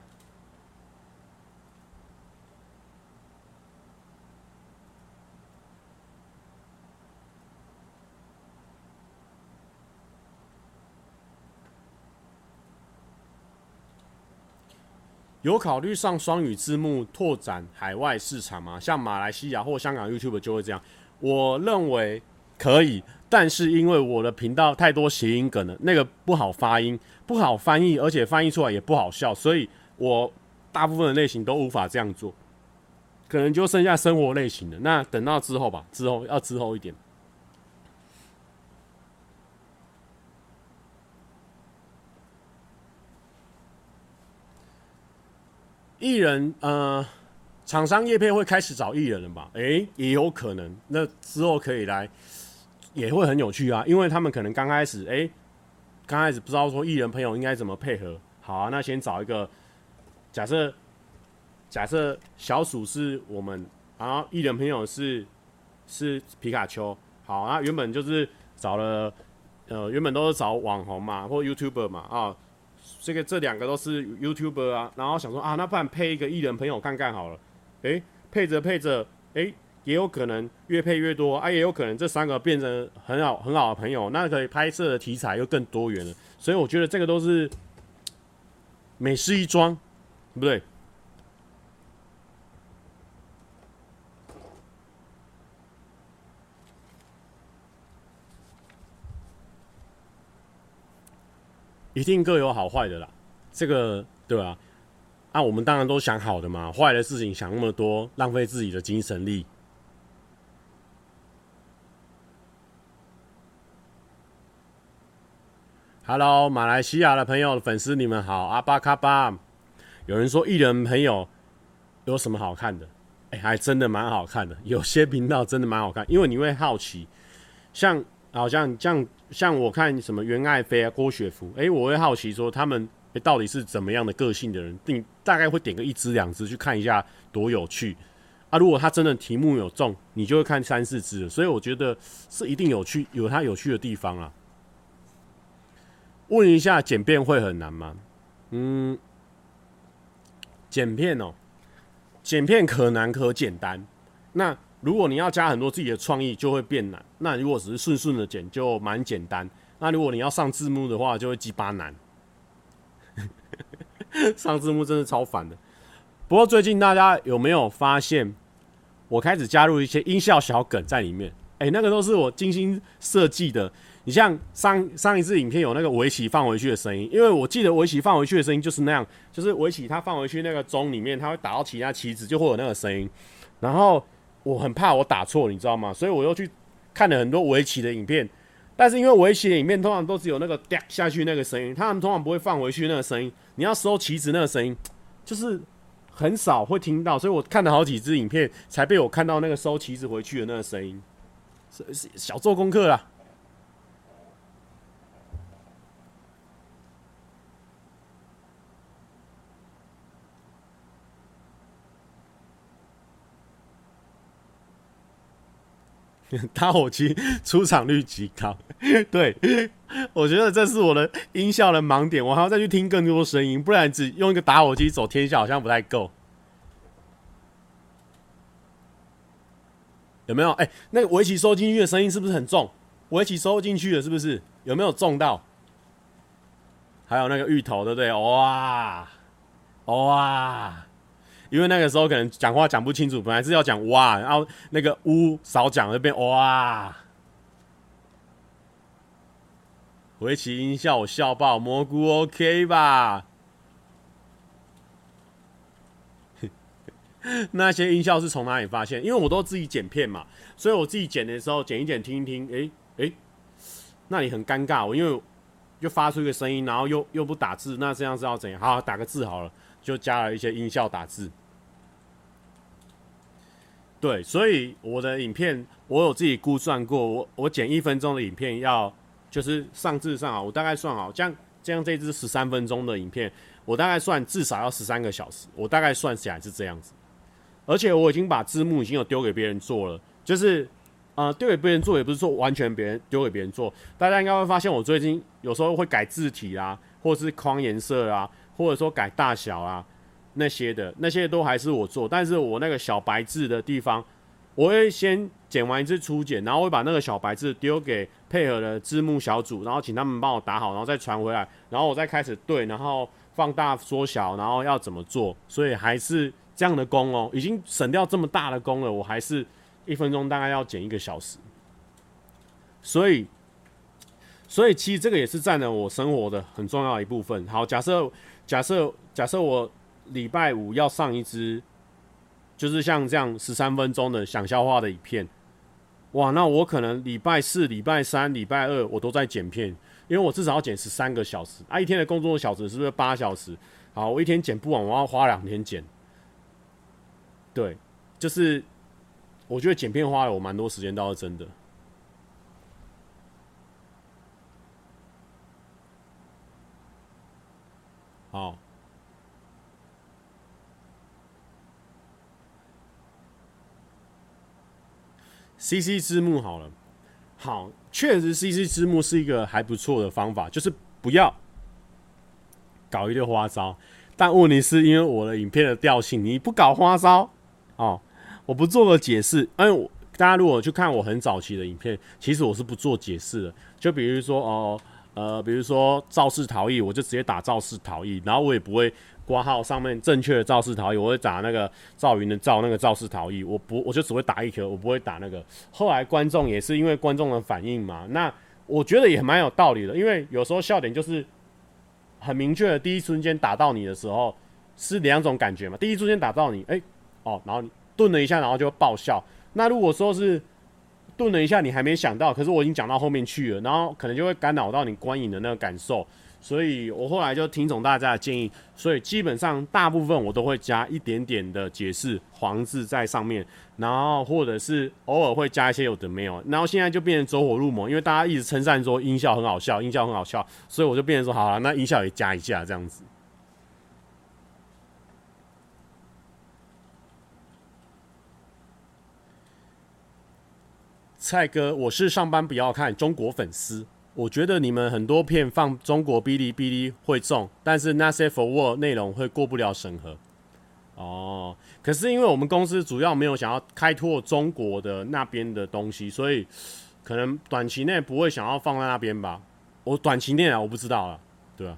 有考虑上双语字幕拓展海外市场吗？像马来西亚或香港 YouTube 就会这样。我认为可以，但是因为我的频道太多谐音梗了，那个不好发音，不好翻译，而且翻译出来也不好笑，所以我大部分的类型都无法这样做，可能就剩下生活类型的。那等到之后吧，之后要之后一点。艺人呃，厂商业配会开始找艺人了吧？诶、也有可能。那之后可以来，也会很有趣啊。因为他们可能刚开始，诶、刚开始不知道说艺人朋友应该怎么配合。好啊，那先找一个，假设假设小鼠是我们，然后艺人朋友是是皮卡丘。好啊，原本就是找了，呃，原本都是找网红嘛，或 YouTuber 嘛啊。这个这两个都是 YouTuber 啊，然后想说啊，那不然配一个艺人朋友看看好了，诶，配着配着，诶，也有可能越配越多啊，也有可能这三个变成很好很好的朋友，那可以拍摄的题材又更多元了，所以我觉得这个都是美事一桩，对不对？一定各有好坏的啦，这个对吧？啊，我们当然都想好的嘛，坏的事情想那么多，浪费自己的精神力。Hello，马来西亚的朋友、粉丝，你们好，阿巴卡巴。有人说艺人朋友有什么好看的？哎、还真的蛮好看的，有些频道真的蛮好看，因为你会好奇，像。好像像像我看什么袁爱妃啊、郭雪芙，诶、我会好奇说他们欸，到底是怎么样的个性的人，你大概会点个一支两支去看一下，多有趣啊！如果他真的题目有中，你就会看三四支。所以我觉得是一定有趣，有他有趣的地方啊。问一下，剪片会很难吗？嗯，剪片哦，剪片可难可简单。那如果你要加很多自己的创意，就会变难。那如果只是顺顺的剪，就蛮简单。那如果你要上字幕的话，就会鸡巴难。(laughs) 上字幕真的超烦的。不过最近大家有没有发现，我开始加入一些音效小梗在里面？哎、那个都是我精心设计的。你像上上一次影片有那个围棋放回去的声音，因为我记得围棋放回去的声音就是那样，就是围棋它放回去那个钟里面，它会打到其他棋子，就会有那个声音。然后我很怕我打错，你知道吗？所以我又去看了很多围棋的影片，但是因为围棋的影片通常都只有那个掉下去那个声音，他们通常不会放回去那个声音。你要收棋子那个声音，就是很少会听到，所以我看了好几支影片，才被我看到那个收棋子回去的那个声音。是是小做功课啦。(laughs) 打火机出场率极高，(laughs) 对，我觉得这是我的音效的盲点，我还要再去听更多声音，不然只用一个打火机走天下好像不太够。有没有？哎、那个围棋收进去的声音是不是很重？围棋收进去了是不是？有没有重到？还有那个芋头，对不对？哇，哇。因为那个时候可能讲话讲不清楚，本来是要讲哇，然后那个呜少讲了，变哇。围棋音效我笑爆，蘑菇 OK 吧？(laughs) 那些音效是从哪里发现？因为我都自己剪片嘛，所以我自己剪的时候剪一剪听一听，哎哎，那里很尴尬，我因为又发出一个声音，然后又又不打字，那这样是要怎样？好，打个字好了，就加了一些音效打字。对，所以我的影片我有自己估算过，我我剪一分钟的影片要就是上至上啊，我大概算好，这样这样这支十三分钟的影片，我大概算至少要十三个小时，我大概算起来是这样子。而且我已经把字幕已经有丢给别人做了，就是呃丢给别人做也不是说完全别人丢给别人做，大家应该会发现我最近有时候会改字体啊，或者是框颜色啊，或者说改大小啊。那些的那些都还是我做，但是我那个小白字的地方，我会先剪完一次初剪，然后会把那个小白字丢给配合的字幕小组，然后请他们帮我打好，然后再传回来，然后我再开始对，然后放大缩小，然后要怎么做，所以还是这样的工哦，已经省掉这么大的工了，我还是一分钟大概要剪一个小时，所以，所以其实这个也是占了我生活的很重要一部分。好，假设假设假设我。礼拜五要上一支，就是像这样十三分钟的想笑话的影片，哇，那我可能礼拜四、礼拜三、礼拜二我都在剪片，因为我至少要剪十三个小时啊，一天的工作小时是不是八小时？好，我一天剪不完，我要花两天剪。对，就是我觉得剪片花了我蛮多时间，倒是真的。好。CC 字幕好了，好，确实 CC 字幕是一个还不错的方法，就是不要搞一堆花招。但问题是因为我的影片的调性，你不搞花招哦，我不做个解释。因为我大家如果去看我很早期的影片，其实我是不做解释的。就比如说哦，呃，比如说肇事逃逸，我就直接打肇事逃逸，然后我也不会。挂号上面正确的肇事逃逸，我会打那个赵云的赵，那个肇事逃逸，我不我就只会打一颗，我不会打那个。后来观众也是因为观众的反应嘛，那我觉得也蛮有道理的，因为有时候笑点就是很明确的，第一瞬间打到你的时候是两种感觉嘛，第一瞬间打到你，哎、哦，然后你顿了一下，然后就会爆笑。那如果说是顿了一下，你还没想到，可是我已经讲到后面去了，然后可能就会干扰到你观影的那个感受。所以我后来就听从大家的建议，所以基本上大部分我都会加一点点的解释黄字在上面，然后或者是偶尔会加一些有的没有，然后现在就变成走火入魔，因为大家一直称赞说音效很好笑，音效很好笑，所以我就变成说好了，那音效也加一下这样子。蔡哥，我是上班不要看中国粉丝。我觉得你们很多片放中国哔哩哔哩会中，但是那些 forward 内容会过不了审核。哦，可是因为我们公司主要没有想要开拓中国的那边的东西，所以可能短期内不会想要放在那边吧。我短期内啊，我不知道了，对啊。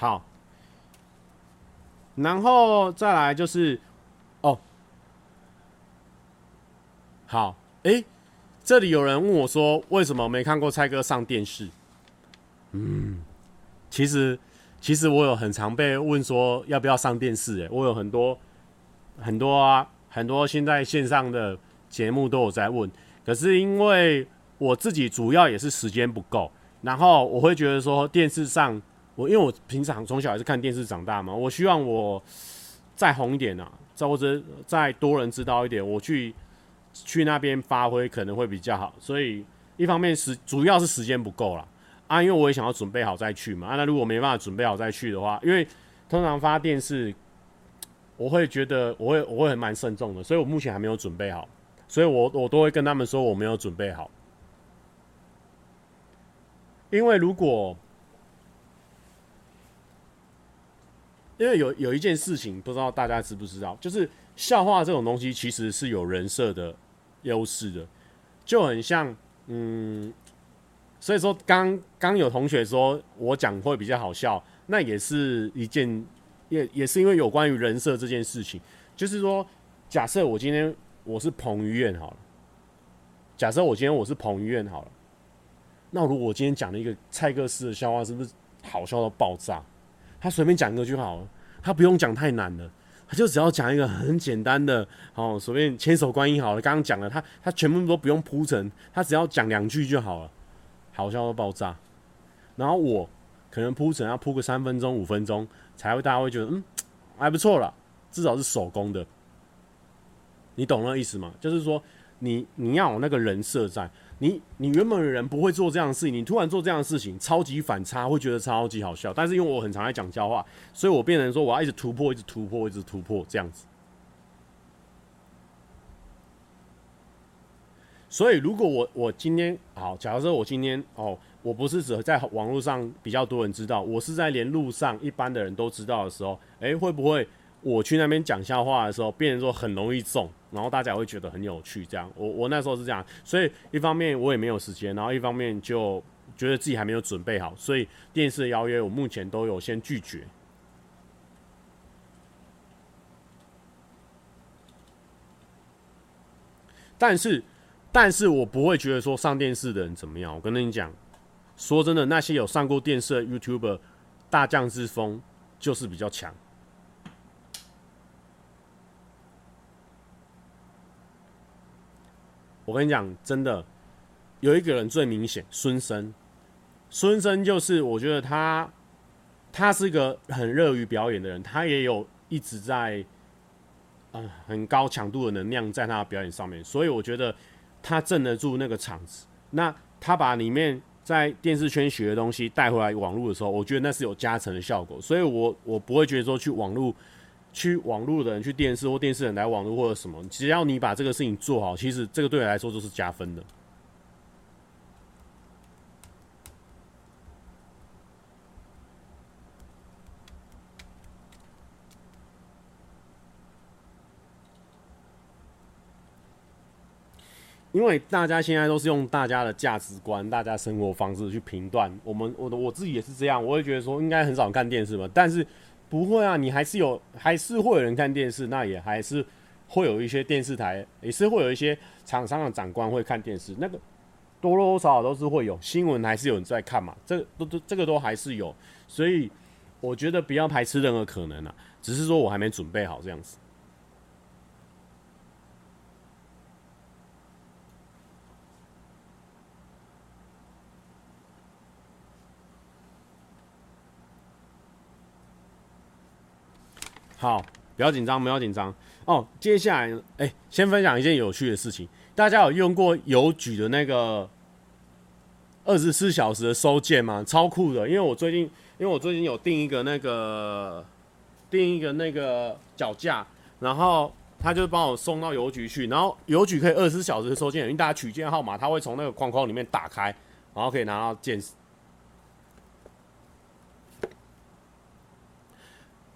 好，然后再来就是，哦，好，诶，这里有人问我说，为什么没看过蔡哥上电视？嗯，其实，其实我有很常被问说要不要上电视，诶，我有很多很多啊，很多现在线上的节目都有在问，可是因为我自己主要也是时间不够，然后我会觉得说电视上。我因为我平常从小还是看电视长大嘛，我希望我再红一点啊，再或者再多人知道一点，我去去那边发挥可能会比较好。所以一方面是主要是时间不够了啊，因为我也想要准备好再去嘛。啊，那如果没办法准备好再去的话，因为通常发电视，我会觉得我会我会很蛮慎重的，所以我目前还没有准备好，所以我我都会跟他们说我没有准备好，因为如果。因为有有一件事情，不知道大家知不知道，就是笑话这种东西其实是有人设的优势的，就很像，嗯，所以说刚刚有同学说我讲会比较好笑，那也是一件，也也是因为有关于人设这件事情，就是说，假设我今天我是彭于晏好了，假设我今天我是彭于晏好了，那如果我今天讲了一个蔡哥式的笑话，是不是好笑到爆炸？他随便讲一个就好了，他不用讲太难的，他就只要讲一个很简单的，哦，随便千手观音好了。刚刚讲了，他他全部都不用铺陈，他只要讲两句就好了，好笑到爆炸。然后我可能铺陈要铺个三分钟五分钟，才会大家会觉得嗯还不错啦，至少是手工的。你懂那意思吗？就是说你你要有那个人设在。你你原本的人不会做这样的事情，你突然做这样的事情，超级反差，会觉得超级好笑。但是因为我很常爱讲笑话，所以我变成说我要一直突破，一直突破，一直突破这样子。所以如果我我今天好，假如说我今天哦，我不是只在网络上比较多人知道，我是在连路上一般的人都知道的时候，诶，会不会？我去那边讲笑话的时候，变成说很容易中，然后大家会觉得很有趣。这样，我我那时候是这样，所以一方面我也没有时间，然后一方面就觉得自己还没有准备好，所以电视的邀约我目前都有先拒绝。但是，但是我不会觉得说上电视的人怎么样。我跟你讲，说真的，那些有上过电视的 YouTuber，大将之风就是比较强。我跟你讲，真的有一个人最明显，孙生。孙生就是我觉得他，他是一个很乐于表演的人，他也有一直在，啊、呃，很高强度的能量在他的表演上面，所以我觉得他镇得住那个场子。那他把里面在电视圈学的东西带回来网络的时候，我觉得那是有加成的效果。所以我我不会觉得说去网络。去网络的人去电视或电视人来网络或者什么，只要你把这个事情做好，其实这个对你来说都是加分的。因为大家现在都是用大家的价值观、大家生活方式去评断我们，我的我自己也是这样，我会觉得说应该很少看电视吧，但是。不会啊，你还是有，还是会有人看电视，那也还是会有一些电视台，也是会有一些厂商的长官会看电视，那个多多少少都是会有新闻，还是有人在看嘛，这都都这个都还是有，所以我觉得不要排斥任何可能啊，只是说我还没准备好这样子。好，不要紧张，不要紧张哦。接下来，哎、先分享一件有趣的事情。大家有用过邮局的那个二十四小时的收件吗？超酷的，因为我最近，因为我最近有订一个那个订一个那个脚架，然后他就帮我送到邮局去，然后邮局可以二十四小时的收件，因为大家取件号码，他会从那个框框里面打开，然后可以拿到件。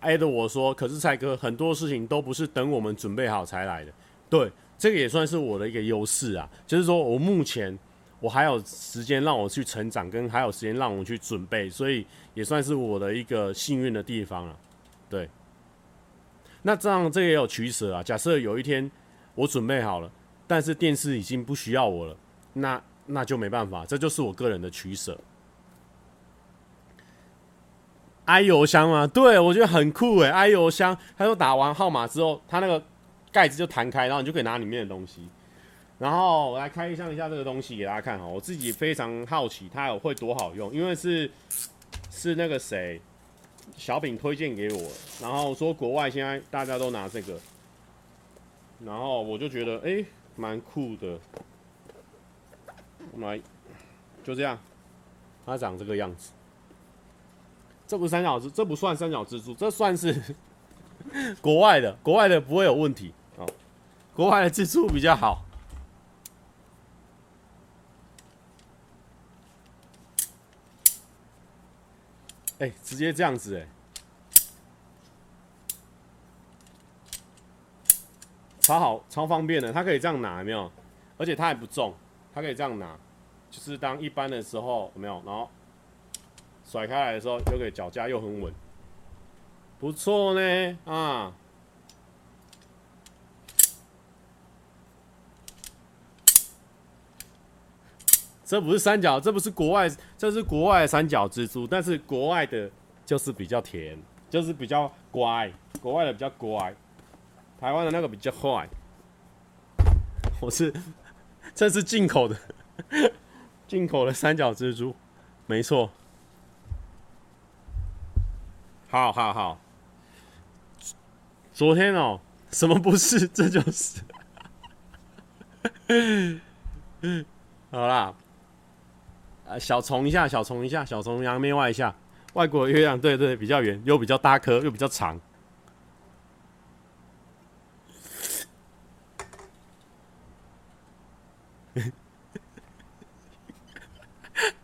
挨着我说，可是蔡哥，很多事情都不是等我们准备好才来的。对，这个也算是我的一个优势啊，就是说我目前我还有时间让我去成长，跟还有时间让我去准备，所以也算是我的一个幸运的地方了。对，那这样这也有取舍啊。假设有一天我准备好了，但是电视已经不需要我了，那那就没办法，这就是我个人的取舍。I 邮箱吗？对，我觉得很酷诶。i 邮箱，他说打完号码之后，它那个盖子就弹开，然后你就可以拿里面的东西。然后我来开箱一下这个东西给大家看哈，我自己非常好奇它有会多好用，因为是是那个谁小饼推荐给我，然后说国外现在大家都拿这个，然后我就觉得哎蛮酷的。我们来就这样，它长这个样子。这不是三角蜘，这不算三角蜘蛛，这算是 (laughs) 国外的，国外的不会有问题哦。国外的蜘蛛比较好。哎，直接这样子哎，超好，超方便的，它可以这样拿，有没有？而且它还不重，它可以这样拿，就是当一般的时候，有没有？然后。甩开来的时候，又给脚架又很稳，不错呢啊！这不是三角，这不是国外，这是国外的三角蜘蛛，但是国外的就是比较甜，就是比较乖，国外的比较乖，台湾的那个比较坏。我是，这是进口的，进口的三角蜘蛛，没错。好好好，昨天哦，什么不是？(laughs) 这就是，好啦，啊，小虫一下，小虫一下，小虫洋面外一下，外国月亮，对对，比较圆，又比较大颗，又比较长。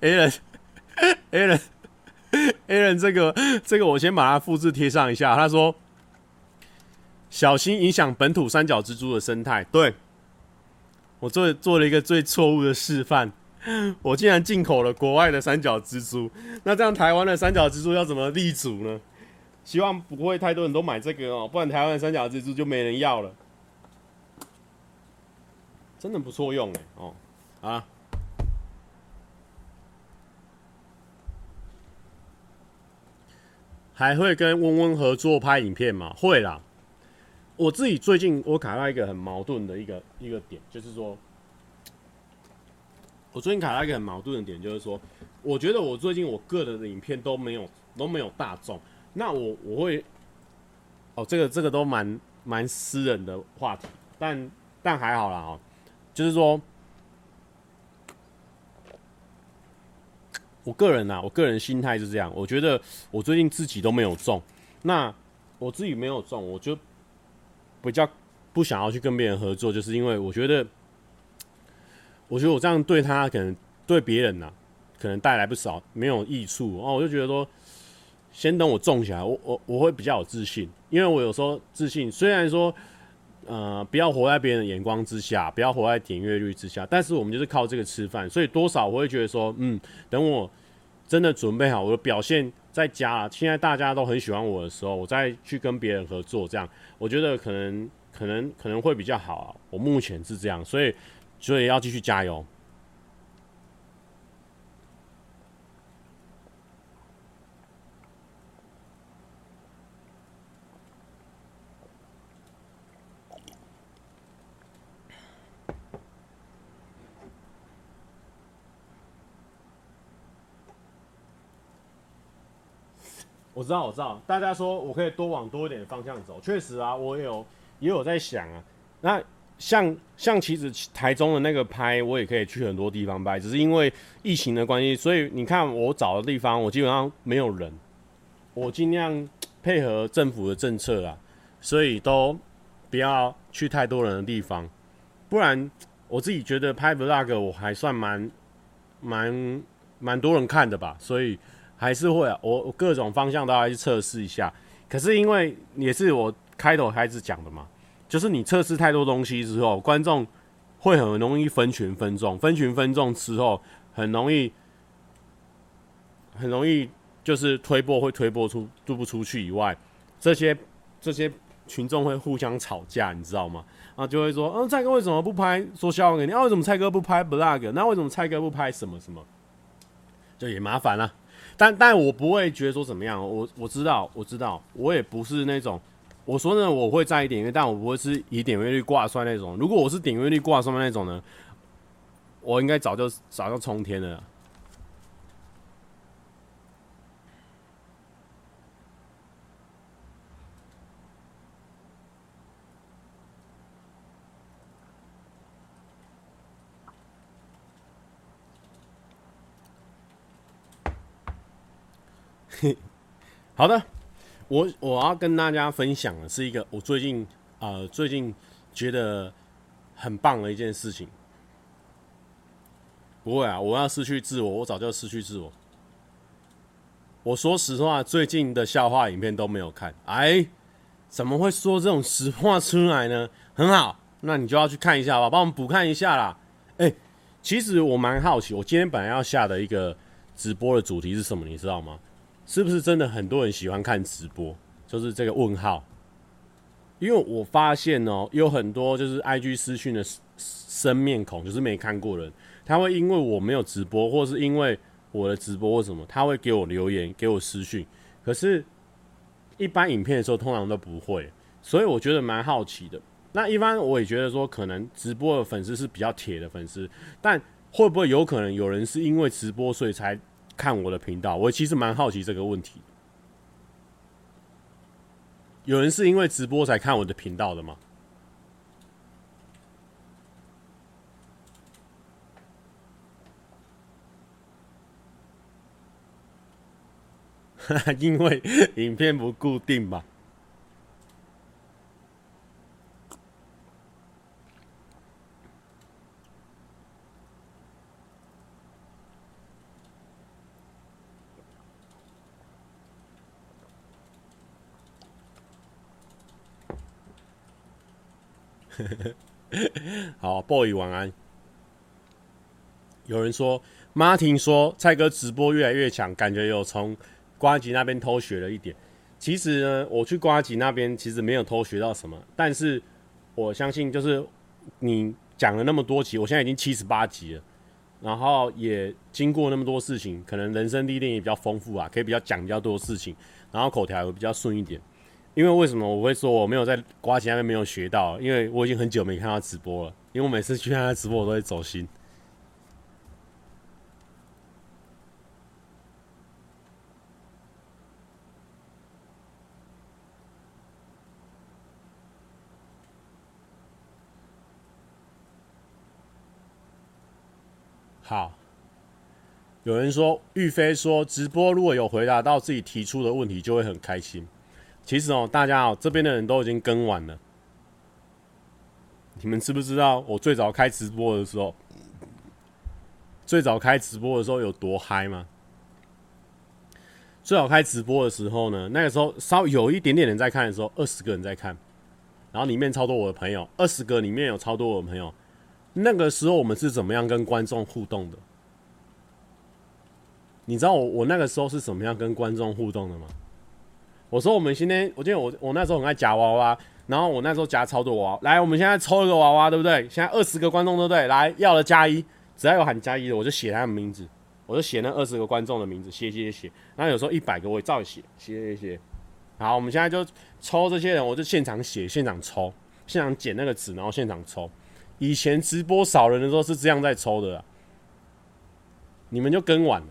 A 人，A 人。(laughs) Aaron，这个这个我先把它复制贴上一下。他说：“小心影响本土三角蜘蛛的生态。”对，我做做了一个最错误的示范，我竟然进口了国外的三角蜘蛛。那这样台湾的三角蜘蛛要怎么立足呢？希望不会太多人都买这个哦，不然台湾的三角蜘蛛就没人要了。真的不错用哎哦啊。还会跟温温合作拍影片吗？会啦。我自己最近我卡到一个很矛盾的一个一个点，就是说，我最近卡到一个很矛盾的点，就是说，我觉得我最近我个人的影片都没有都没有大众，那我我会，哦，这个这个都蛮蛮私人的话题，但但还好啦哦，就是说。我个人、啊，我个人心态是这样。我觉得我最近自己都没有中，那我自己没有中，我就比较不想要去跟别人合作，就是因为我觉得，我觉得我这样对他可能对别人呐、啊，可能带来不少没有益处。然后我就觉得说，先等我中起来，我我我会比较有自信，因为我有时候自信，虽然说呃不要活在别人的眼光之下，不要活在点阅率之下，但是我们就是靠这个吃饭，所以多少我会觉得说，嗯，等我。真的准备好我的表现在家。现在大家都很喜欢我的时候，我再去跟别人合作，这样我觉得可能可能可能会比较好啊。我目前是这样，所以所以要继续加油。我知道，我知道。大家说我可以多往多一点的方向走，确实啊，我也有也有在想啊。那像像其实台中的那个拍，我也可以去很多地方拍，只是因为疫情的关系，所以你看我找的地方，我基本上没有人，我尽量配合政府的政策啊，所以都不要去太多人的地方，不然我自己觉得拍 vlog 我还算蛮蛮蛮多人看的吧，所以。还是会啊，我各种方向都要去测试一下。可是因为也是我开头开始讲的嘛，就是你测试太多东西之后，观众会很容易分群分众，分群分众之后很容易很容易就是推播会推播出推不出去以外，这些这些群众会互相吵架，你知道吗？然后就会说，嗯、蔡哥为什么不拍说笑话给你？啊，为什么蔡哥不拍 vlog？那为什么蔡哥不拍什么什么？就也麻烦了。但但我不会觉得说怎么样，我我知道我知道，我也不是那种我说呢，我会在意点阅，但我不会是以点阅率挂帅那种。如果我是点阅率挂帅那种呢，我应该早就早就冲天了。好的，我我要跟大家分享的是一个我最近呃最近觉得很棒的一件事情。不会啊，我要失去自我，我早就失去自我。我说实话，最近的笑话影片都没有看。哎，怎么会说这种实话出来呢？很好，那你就要去看一下吧，帮我们补看一下啦。哎，其实我蛮好奇，我今天本来要下的一个直播的主题是什么，你知道吗？是不是真的很多人喜欢看直播？就是这个问号，因为我发现哦，有很多就是 IG 私讯的生面孔，就是没看过人，他会因为我没有直播，或是因为我的直播或什么，他会给我留言，给我私讯。可是，一般影片的时候通常都不会，所以我觉得蛮好奇的。那一般我也觉得说，可能直播的粉丝是比较铁的粉丝，但会不会有可能有人是因为直播所以才？看我的频道，我其实蛮好奇这个问题。有人是因为直播才看我的频道的吗？(laughs) 因为影片不固定吧。(laughs) 好，boy 晚安。有人说，Martin 说蔡哥直播越来越强，感觉有从瓜吉那边偷学了一点。其实呢，我去瓜吉那边其实没有偷学到什么，但是我相信就是你讲了那么多集，我现在已经七十八集了，然后也经过那么多事情，可能人生历练也比较丰富啊，可以比较讲比较多事情，然后口条也会比较顺一点。因为为什么我会说我没有在瓜吉那边没有学到？因为我已经很久没看他直播了。因为我每次去看他直播，我都会走心。好，有人说玉飞说直播如果有回答到自己提出的问题，就会很开心。其实哦，大家哦，这边的人都已经更完了。你们知不知道我最早开直播的时候，最早开直播的时候有多嗨吗？最早开直播的时候呢，那个时候稍有一点点人在看的时候，二十个人在看，然后里面超多我的朋友，二十个里面有超多我的朋友。那个时候我们是怎么样跟观众互动的？你知道我我那个时候是怎么样跟观众互动的吗？我说我们今天，我记得我我那时候很爱夹娃娃，然后我那时候夹超多娃娃。来，我们现在抽一个娃娃，对不对？现在二十个观众，对不对？来，要了加一，只要有喊加一的，我就写他的名字，我就写那二十个观众的名字，写写写。然后有时候一百个我也照写，写写写。好，我们现在就抽这些人，我就现场写，现场抽，现场剪那个纸，然后现场抽。以前直播少人的时候是这样在抽的啦，你们就跟晚了。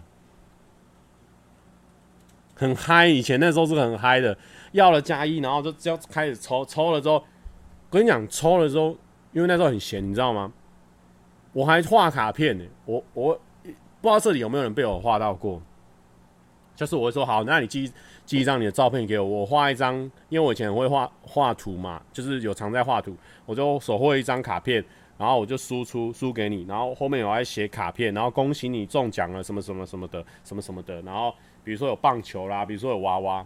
很嗨。以前那时候是很嗨的，要了加一，然后就就要开始抽，抽了之后，跟你讲，抽了之后，因为那时候很闲，你知道吗？我还画卡片呢，我我不知道这里有没有人被我画到过。就是我会说好，那你寄寄一张你的照片给我，我画一张，因为我以前很会画画图嘛，就是有常在画图，我就手绘一张卡片，然后我就输出输给你，然后后面我还写卡片，然后恭喜你中奖了什么什么什么的，什么什么的，然后比如说有棒球啦，比如说有娃娃，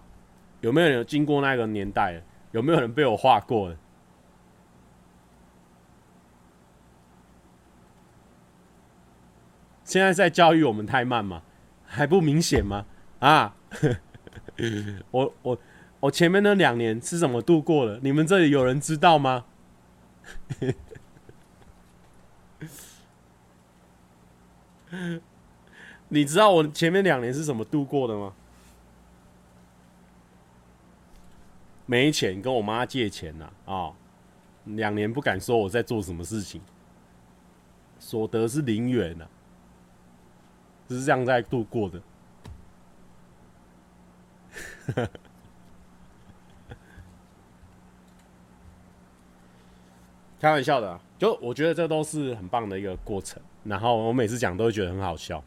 有没有人有经过那个年代？有没有人被我画过的？现在在教育我们太慢吗？还不明显吗？啊，(laughs) 我我我前面那两年是怎么度过的？你们这里有人知道吗？你知道我前面两年是怎么度过的吗？没钱，跟我妈借钱呐啊，哦，两年不敢说我在做什么事情，所得是零元呐，就是这样在度过的。(laughs) 开玩笑的，就我觉得这都是很棒的一个过程。然后我每次讲都会觉得很好笑。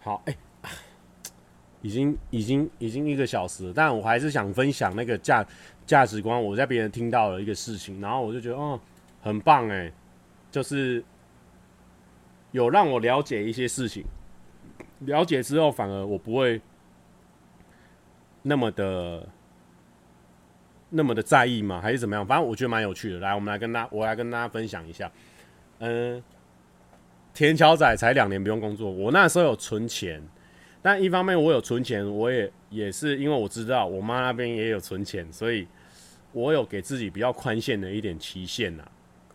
好，哎，已经已经已经一个小时了，但我还是想分享那个价价值观。我在别人听到了一个事情，然后我就觉得，哦，很棒哎。就是有让我了解一些事情，了解之后反而我不会那么的那么的在意吗？还是怎么样？反正我觉得蛮有趣的。来，我们来跟大家，我来跟大家分享一下。嗯，田桥仔才两年不用工作，我那时候有存钱，但一方面我有存钱，我也也是因为我知道我妈那边也有存钱，所以我有给自己比较宽限的一点期限呐。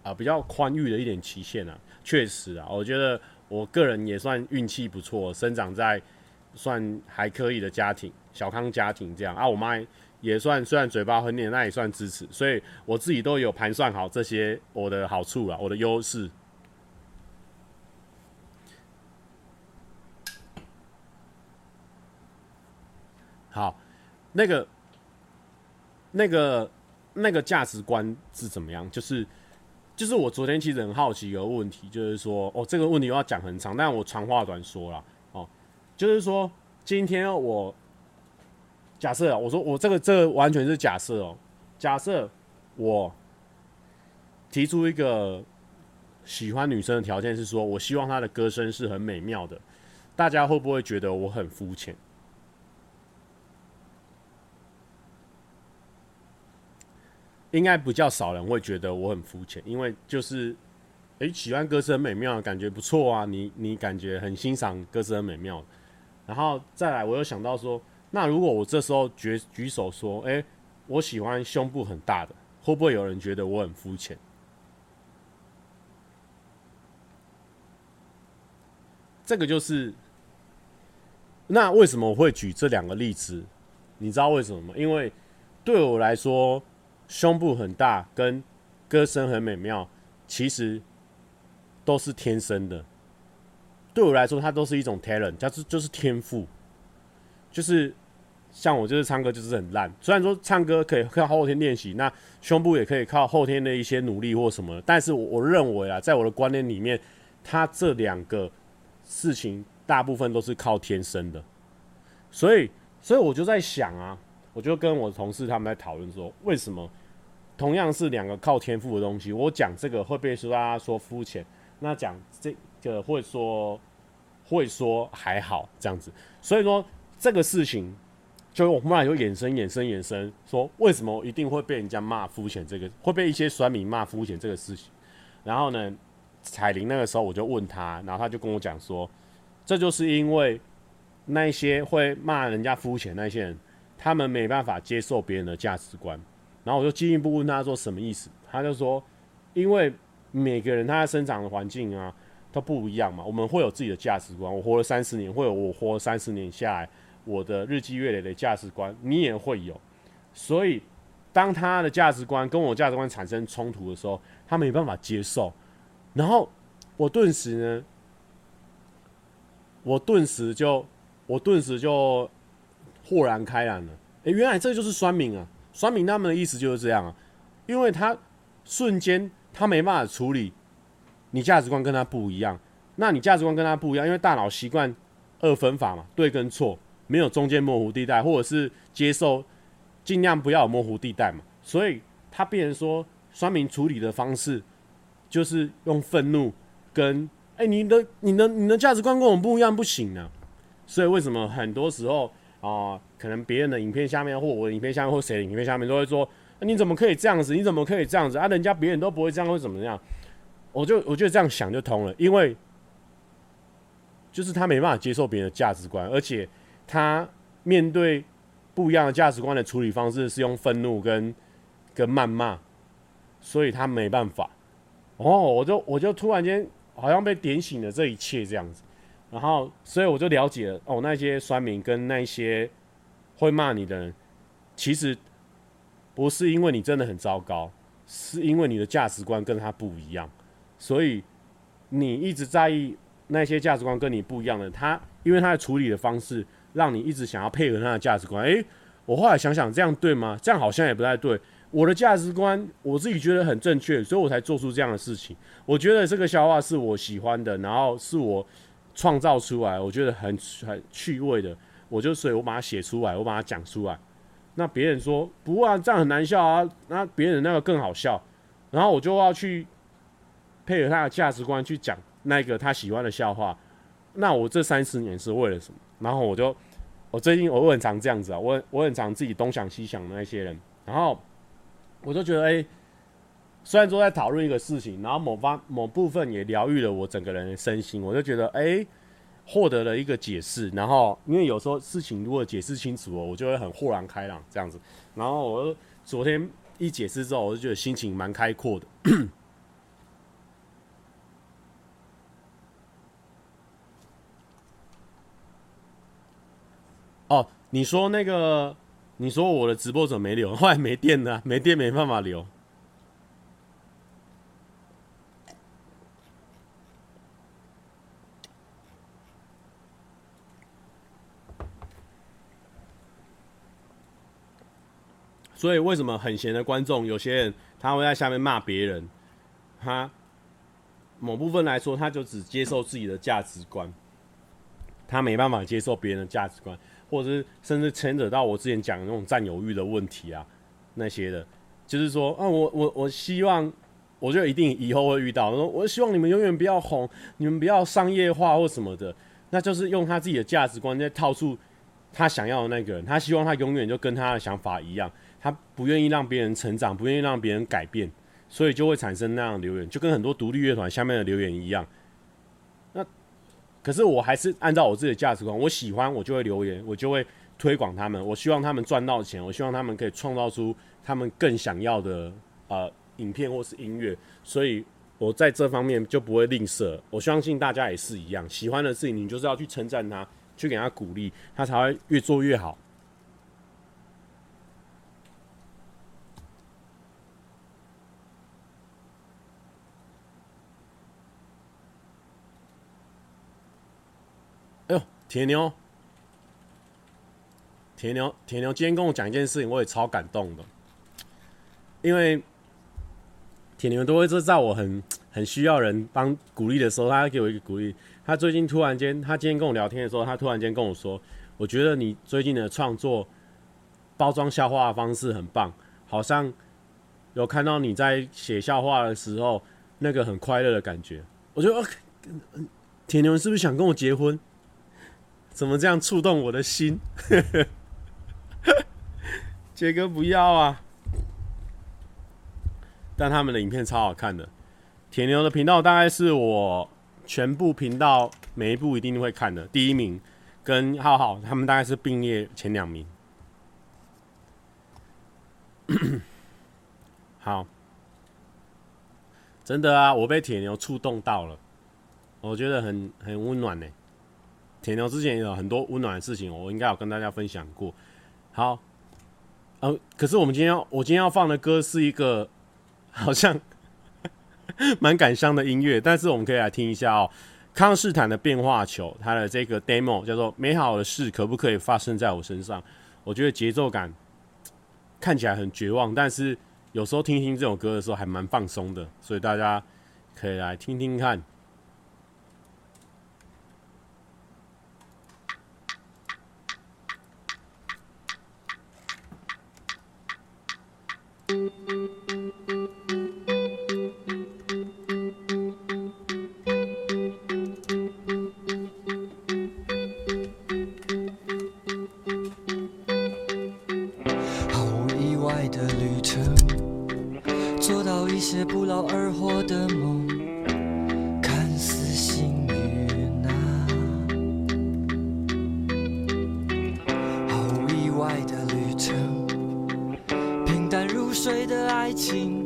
啊，比较宽裕的一点期限啊，确实啊，我觉得我个人也算运气不错，生长在算还可以的家庭，小康家庭这样啊。我妈也算，虽然嘴巴很黏，那也算支持，所以我自己都有盘算好这些我的好处啊，我的优势。好，那个、那个、那个价值观是怎么样？就是。就是我昨天其实很好奇一个问题，就是说，哦，这个问题我要讲很长，但我长话短说了，哦，就是说，今天我假设我说我这个这个完全是假设哦，假设我提出一个喜欢女生的条件是说，我希望她的歌声是很美妙的，大家会不会觉得我很肤浅？应该比较少人会觉得我很肤浅，因为就是，诶、喜欢歌声很美妙，感觉不错啊，你你感觉很欣赏歌声很美妙，然后再来，我又想到说，那如果我这时候举举手说，诶、我喜欢胸部很大的，会不会有人觉得我很肤浅？这个就是，那为什么我会举这两个例子？你知道为什么吗？因为对我来说。胸部很大跟歌声很美妙，其实都是天生的。对我来说，它都是一种 talent，就是就是天赋。就是像我，就是唱歌就是很烂。虽然说唱歌可以靠后天练习，那胸部也可以靠后天的一些努力或什么，但是我我认为啊，在我的观念里面，它这两个事情大部分都是靠天生的。所以，所以我就在想啊。我就跟我同事他们在讨论说，为什么同样是两个靠天赋的东西，我讲这个会被说大家说肤浅，那讲这个会说会说还好这样子。所以说这个事情，就我们俩就衍生衍生衍生，说为什么一定会被人家骂肤浅？这个会被一些酸民骂肤浅这个事情。然后呢，彩玲那个时候我就问他，然后他就跟我讲说，这就是因为那些会骂人家肤浅那些人。他们没办法接受别人的价值观，然后我就进一步问他说什么意思？他就说，因为每个人他的生长的环境啊都不一样嘛，我们会有自己的价值观。我活了三十年，会有我活了三十年下来我的日积月累的价值观，你也会有。所以当他的价值观跟我价值观产生冲突的时候，他没办法接受，然后我顿时呢，我顿时就，我顿时就豁然开朗了。诶，原来这就是酸民啊！酸民他们的意思就是这样啊，因为他瞬间他没办法处理你价值观跟他不一样，那你价值观跟他不一样，因为大脑习惯二分法嘛，对跟错，没有中间模糊地带，或者是接受。尽量不要模糊地带嘛，所以他变成说，酸民处理的方式就是用愤怒跟哎、欸，你的、你的、你的价值观跟我们不一样，不行呢、啊。所以为什么很多时候啊、可能别人的影片下面，或我的影片下面，或谁的影片下面，都会说，你怎么可以这样子？你怎么可以这样子啊？人家别人都不会这样，会怎么样？我就我就这样想就通了，因为就是他没办法接受别人的价值观，而且他面对。不一样的价值观的处理方式是用愤怒跟跟谩骂，所以他没办法。哦，我就我就突然间好像被点醒了这一切这样子，然后所以我就了解哦，那些酸民跟那些会骂你的人，其实不是因为你真的很糟糕，是因为你的价值观跟他不一样，所以你一直在意那些价值观跟你不一样的他，因为他的处理的方式。让你一直想要配合他的价值观，诶，我后来想想，这样对吗？这样好像也不太对。我的价值观，我自己觉得很正确，所以我才做出这样的事情。我觉得这个笑话是我喜欢的，然后是我创造出来，我觉得很很趣味的，我就所以我把它写出来，我把它讲出来。那别人说不啊，这样很难笑啊，那别人那个更好笑，然后我就要去配合他的价值观去讲那个他喜欢的笑话。那我这三十年是为了什么？然后我就，我最近我很常这样子啊，我我很常自己东想西想的那些人，然后我就觉得，哎，虽然说在讨论一个事情，然后某方某部分也疗愈了我整个人的身心，我就觉得，哎，获得了一个解释。然后因为有时候事情如果解释清楚了，我就会很豁然开朗这样子。然后我昨天一解释之后，我就觉得心情蛮开阔的。(coughs) 哦，你说那个，你说我的直播怎么没留？后来没电了，没电没办法留。所以为什么很闲的观众，有些人他会在下面骂别人？他某部分来说，他就只接受自己的价值观，他没办法接受别人的价值观。或者是甚至牵扯到我之前讲的那种占有欲的问题啊，那些的，就是说，啊，我我我希望，我就一定以后会遇到，说我希望你们永远不要红，你们不要商业化或什么的，那就是用他自己的价值观在套出他想要的那个人，他希望他永远就跟他的想法一样，他不愿意让别人成长，不愿意让别人改变，所以就会产生那样的留言，就跟很多独立乐团下面的留言一样。那可是我还是按照我自己的价值观，我喜欢我就会留言，我就会推广他们。我希望他们赚到钱，我希望他们可以创造出他们更想要的呃影片或是音乐。所以我在这方面就不会吝啬。我相信大家也是一样，喜欢的事情你就是要去称赞他，去给他鼓励，他才会越做越好。铁牛，铁牛，铁牛，今天跟我讲一件事情，我也超感动的。因为铁牛都会是在我很很需要人帮鼓励的时候，他会给我一个鼓励。他最近突然间，他今天跟我聊天的时候，他突然间跟我说：“我觉得你最近的创作包装笑话的方式很棒，好像有看到你在写笑话的时候那个很快乐的感觉。”我觉得，铁牛是不是想跟我结婚？怎么这样触动我的心？(laughs) 杰哥不要啊！但他们的影片超好看的。铁牛的频道大概是我全部频道每一部一定会看的第一名，跟浩浩他们大概是并列前两名。(coughs) 好，真的啊，我被铁牛触动到了，我觉得很很温暖呢。铁牛之前有很多温暖的事情，我应该有跟大家分享过。好，啊，可是我们今天要我今天要放的歌是一个好像 (laughs) 蛮感伤的音乐，但是我们可以来听一下哦。康士坦的变化球，它的这个 demo 叫做《美好的事可不可以发生在我身上》。我觉得节奏感看起来很绝望，但是有时候听听这首歌的时候还蛮放松的，所以大家可以来听听看。毫无意外的旅程做到一些不劳而获的梦。情。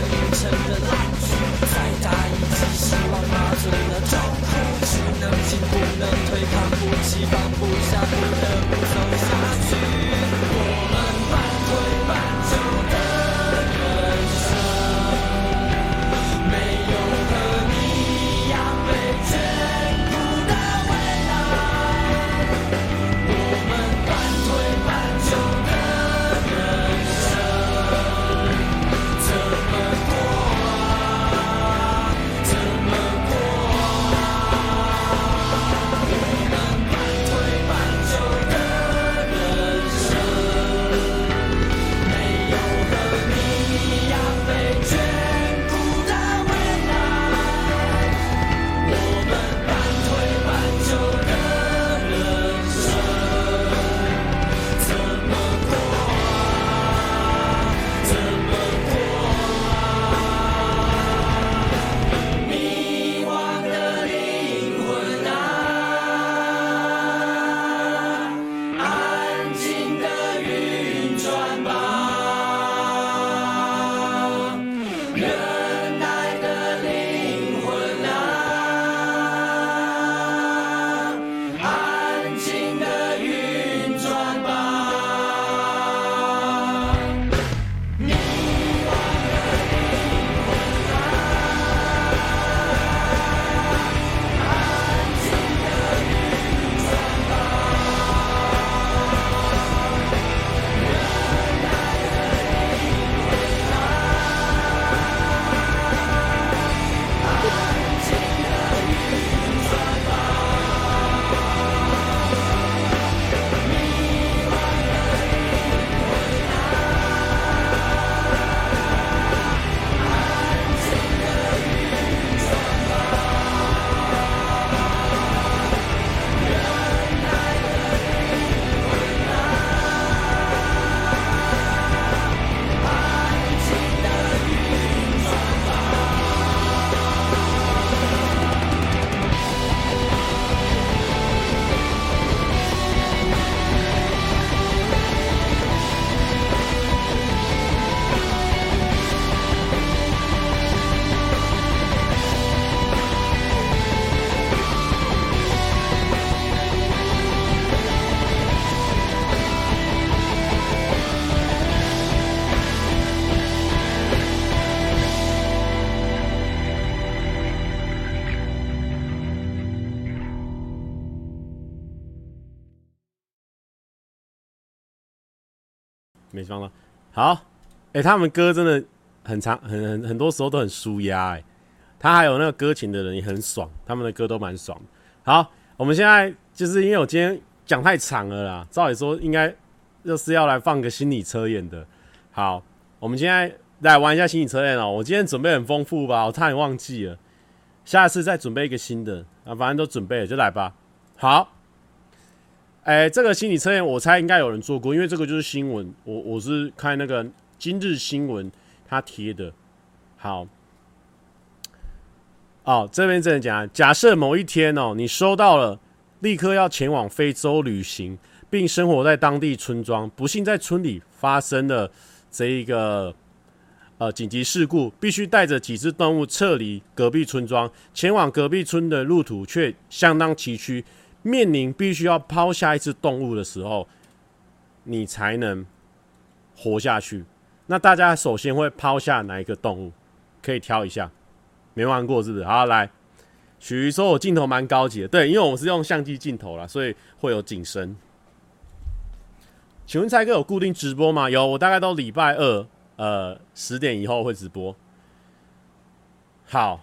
凌晨的闹剧，再大一击，希望麻醉了痛苦，只能进不能退，扛不起放不下，不得不走下去。没放到。好，哎、他们歌真的很长，很很很多时候都很舒压。哎，他还有那个歌情的人也很爽，他们的歌都蛮爽。好，我们现在就是因为我今天讲太长了啦，照理说应该就是要来放个心理测验的。好，我们现在来玩一下心理测验哦。我今天准备很丰富吧，我差点忘记了，下次再准备一个新的啊，反正都准备了，就来吧。好。哎、欸，这个心理测验我猜应该有人做过，因为这个就是新闻。我我是看那个今日新闻他贴的。好，哦，这边这样讲，假设某一天哦，你收到了，立刻要前往非洲旅行，并生活在当地村庄，不幸在村里发生了这一个呃紧急事故，必须带着几只动物撤离隔壁村庄，前往隔壁村的路途却相当崎岖。面临必须要抛下一只动物的时候，你才能活下去。那大家首先会抛下哪一个动物？可以挑一下，没玩过是不是？好，来，许瑜说我镜头蛮高级的，对，因为我是用相机镜头啦，所以会有景深。请问蔡哥有固定直播吗？有，我大概都礼拜二，呃，十点以后会直播。好。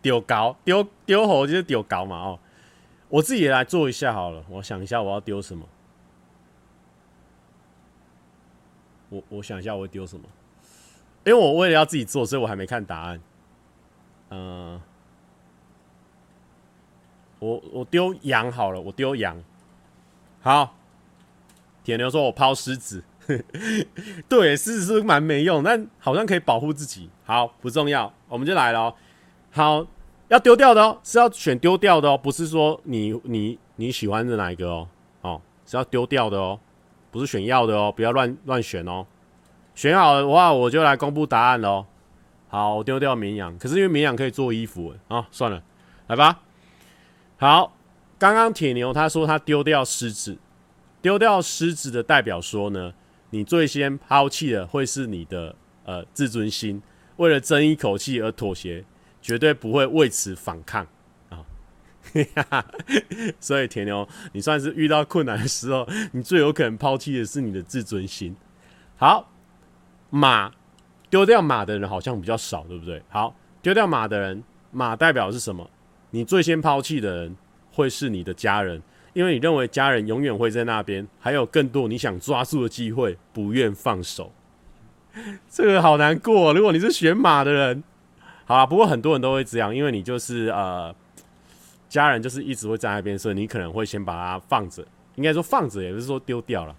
丢高丢丢猴就是丢高嘛哦，我自己也来做一下好了，我想一下我要丢什么，我我想一下我会丢什么，因为我为了要自己做，所以我还没看答案。嗯、我我丢羊好了，我丢羊。好，铁牛说我抛狮子，(laughs) 对，狮子是蛮没用，但好像可以保护自己。好，不重要，我们就来了哦。好，要丢掉的哦，是要选丢掉的哦，不是说你你你喜欢的哪一个哦，哦，是要丢掉的哦，不是选要的哦，不要乱乱选哦。选好的话，我就来公布答案喽。好，我丢掉绵羊，可是因为绵羊可以做衣服啊，算了，来吧。好，刚刚铁牛他说他丢掉狮子，丢掉狮子的代表说呢，你最先抛弃的会是你的呃自尊心，为了争一口气而妥协。绝对不会为此反抗啊！(laughs) 所以铁牛，你算是遇到困难的时候，你最有可能抛弃的是你的自尊心。好，马丢掉马的人好像比较少，对不对？好，丢掉马的人，马代表是什么？你最先抛弃的人会是你的家人，因为你认为家人永远会在那边，还有更多你想抓住的机会，不愿放手。这个好难过，如果你是选马的人。好啦，不过很多人都会这样，因为你就是呃，家人就是一直会在那边，所以你可能会先把它放着。应该说放着，也不是说丢掉了。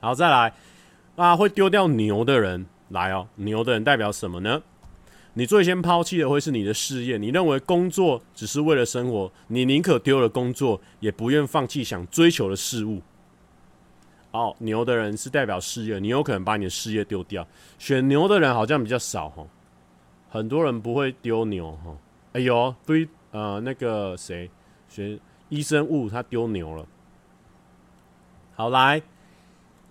好，再来啊，会丢掉牛的人来哦。牛的人代表什么呢？你最先抛弃的会是你的事业。你认为工作只是为了生活，你宁可丢了工作，也不愿放弃想追求的事物。哦，牛的人是代表事业，你有可能把你的事业丢掉。选牛的人好像比较少哦。很多人不会丢牛哈，哎呦，对，呃，那个谁，学医生物他丢牛了。好，来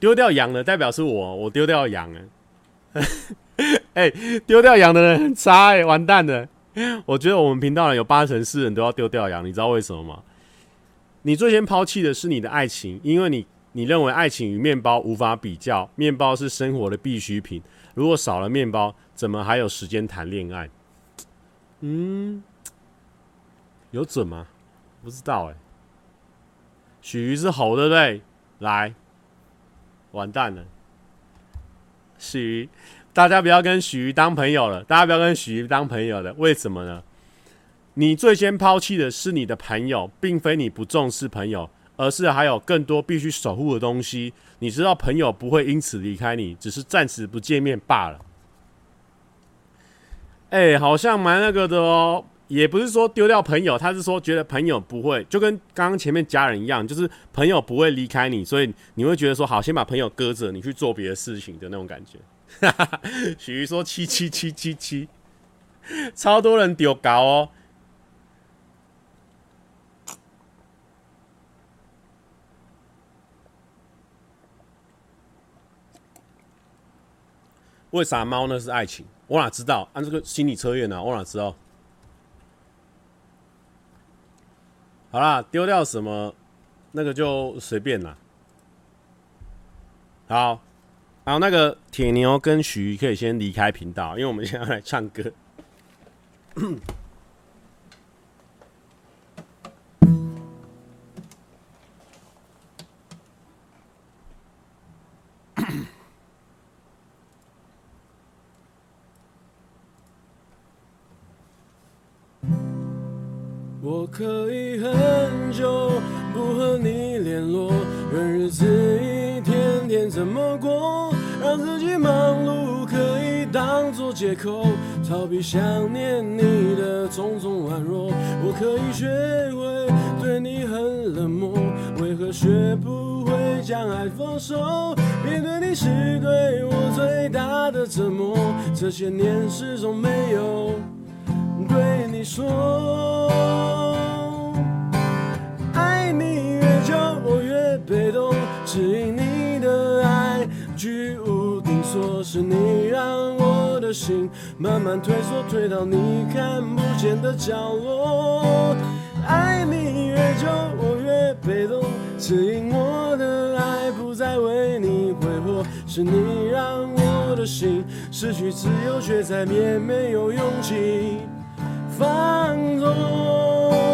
丢掉羊的代表是我，我丢掉羊哎，(laughs) 哎，丢掉羊的人很差哎，完蛋了。我觉得我们频道人有八成四人都要丢掉羊，你知道为什么吗？你最先抛弃的是你的爱情，因为你你认为爱情与面包无法比较，面包是生活的必需品，如果少了面包。怎么还有时间谈恋爱？嗯，有准吗？不知道哎。许瑜是猴，对不对？来，完蛋了。许瑜，大家不要跟许瑜当朋友了。大家不要跟许瑜当朋友了。为什么呢？你最先抛弃的是你的朋友，并非你不重视朋友，而是还有更多必须守护的东西。你知道朋友不会因此离开你，只是暂时不见面罢了。哎、好像蛮那个的哦，也不是说丢掉朋友，他是说觉得朋友不会，就跟刚刚前面家人一样，就是朋友不会离开你，所以你会觉得说好，先把朋友搁着，你去做别的事情的那种感觉。(laughs) 哈哈，许瑜说七七七七七，超多人丢高哦。为啥猫呢？是爱情。我哪知道？按这个心理测验呢？我哪知道？好啦，丢掉什么，那个就随便啦。好，然后那个铁牛跟徐可以先离开频道，因为我们现在要来唱歌。我可以很久不和你联络，任日子一天天怎么过，让自己忙碌可以当作借口，逃避想念你的种种软弱。我可以学会对你很冷漠，为何学不会将爱放手？面对你是对我最大的折磨，这些年始终没有对你说。你越久，我越被动，只因你的爱居无定所，是你让我的心慢慢退缩，退到你看不见的角落。爱你越久，我越被动，只因我的爱不再为你挥霍，是你让我的心失去自由，却再也没有勇气放纵。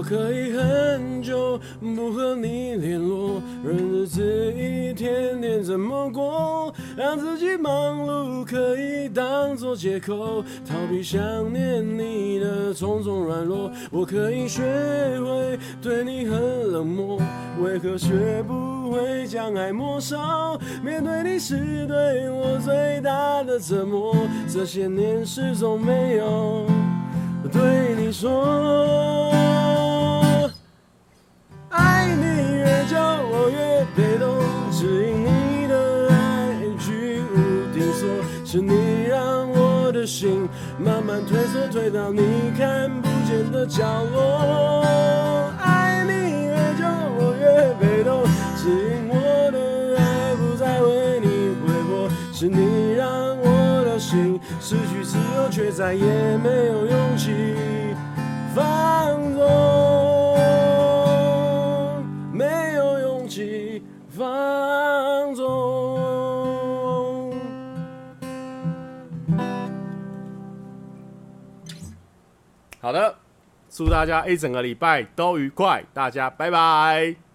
我可以很久不和你联络，任日子一天天怎么过，让自己忙碌可以当作借口，逃避想念你的种种软弱。我可以学会对你很冷漠，为何学不会将爱抹烧？面对你是对我最大的折磨，这些年始终没有对你说。爱你越久，我越被动，只因你的爱居无定所是你让我的心慢慢退缩，退到你看不见的角落。爱你越久，我越被动，只因我的爱不再为你挥霍。是你让我的心失去自由，却再也没有勇气放纵，好的，祝大家一整个礼拜都愉快，大家拜拜。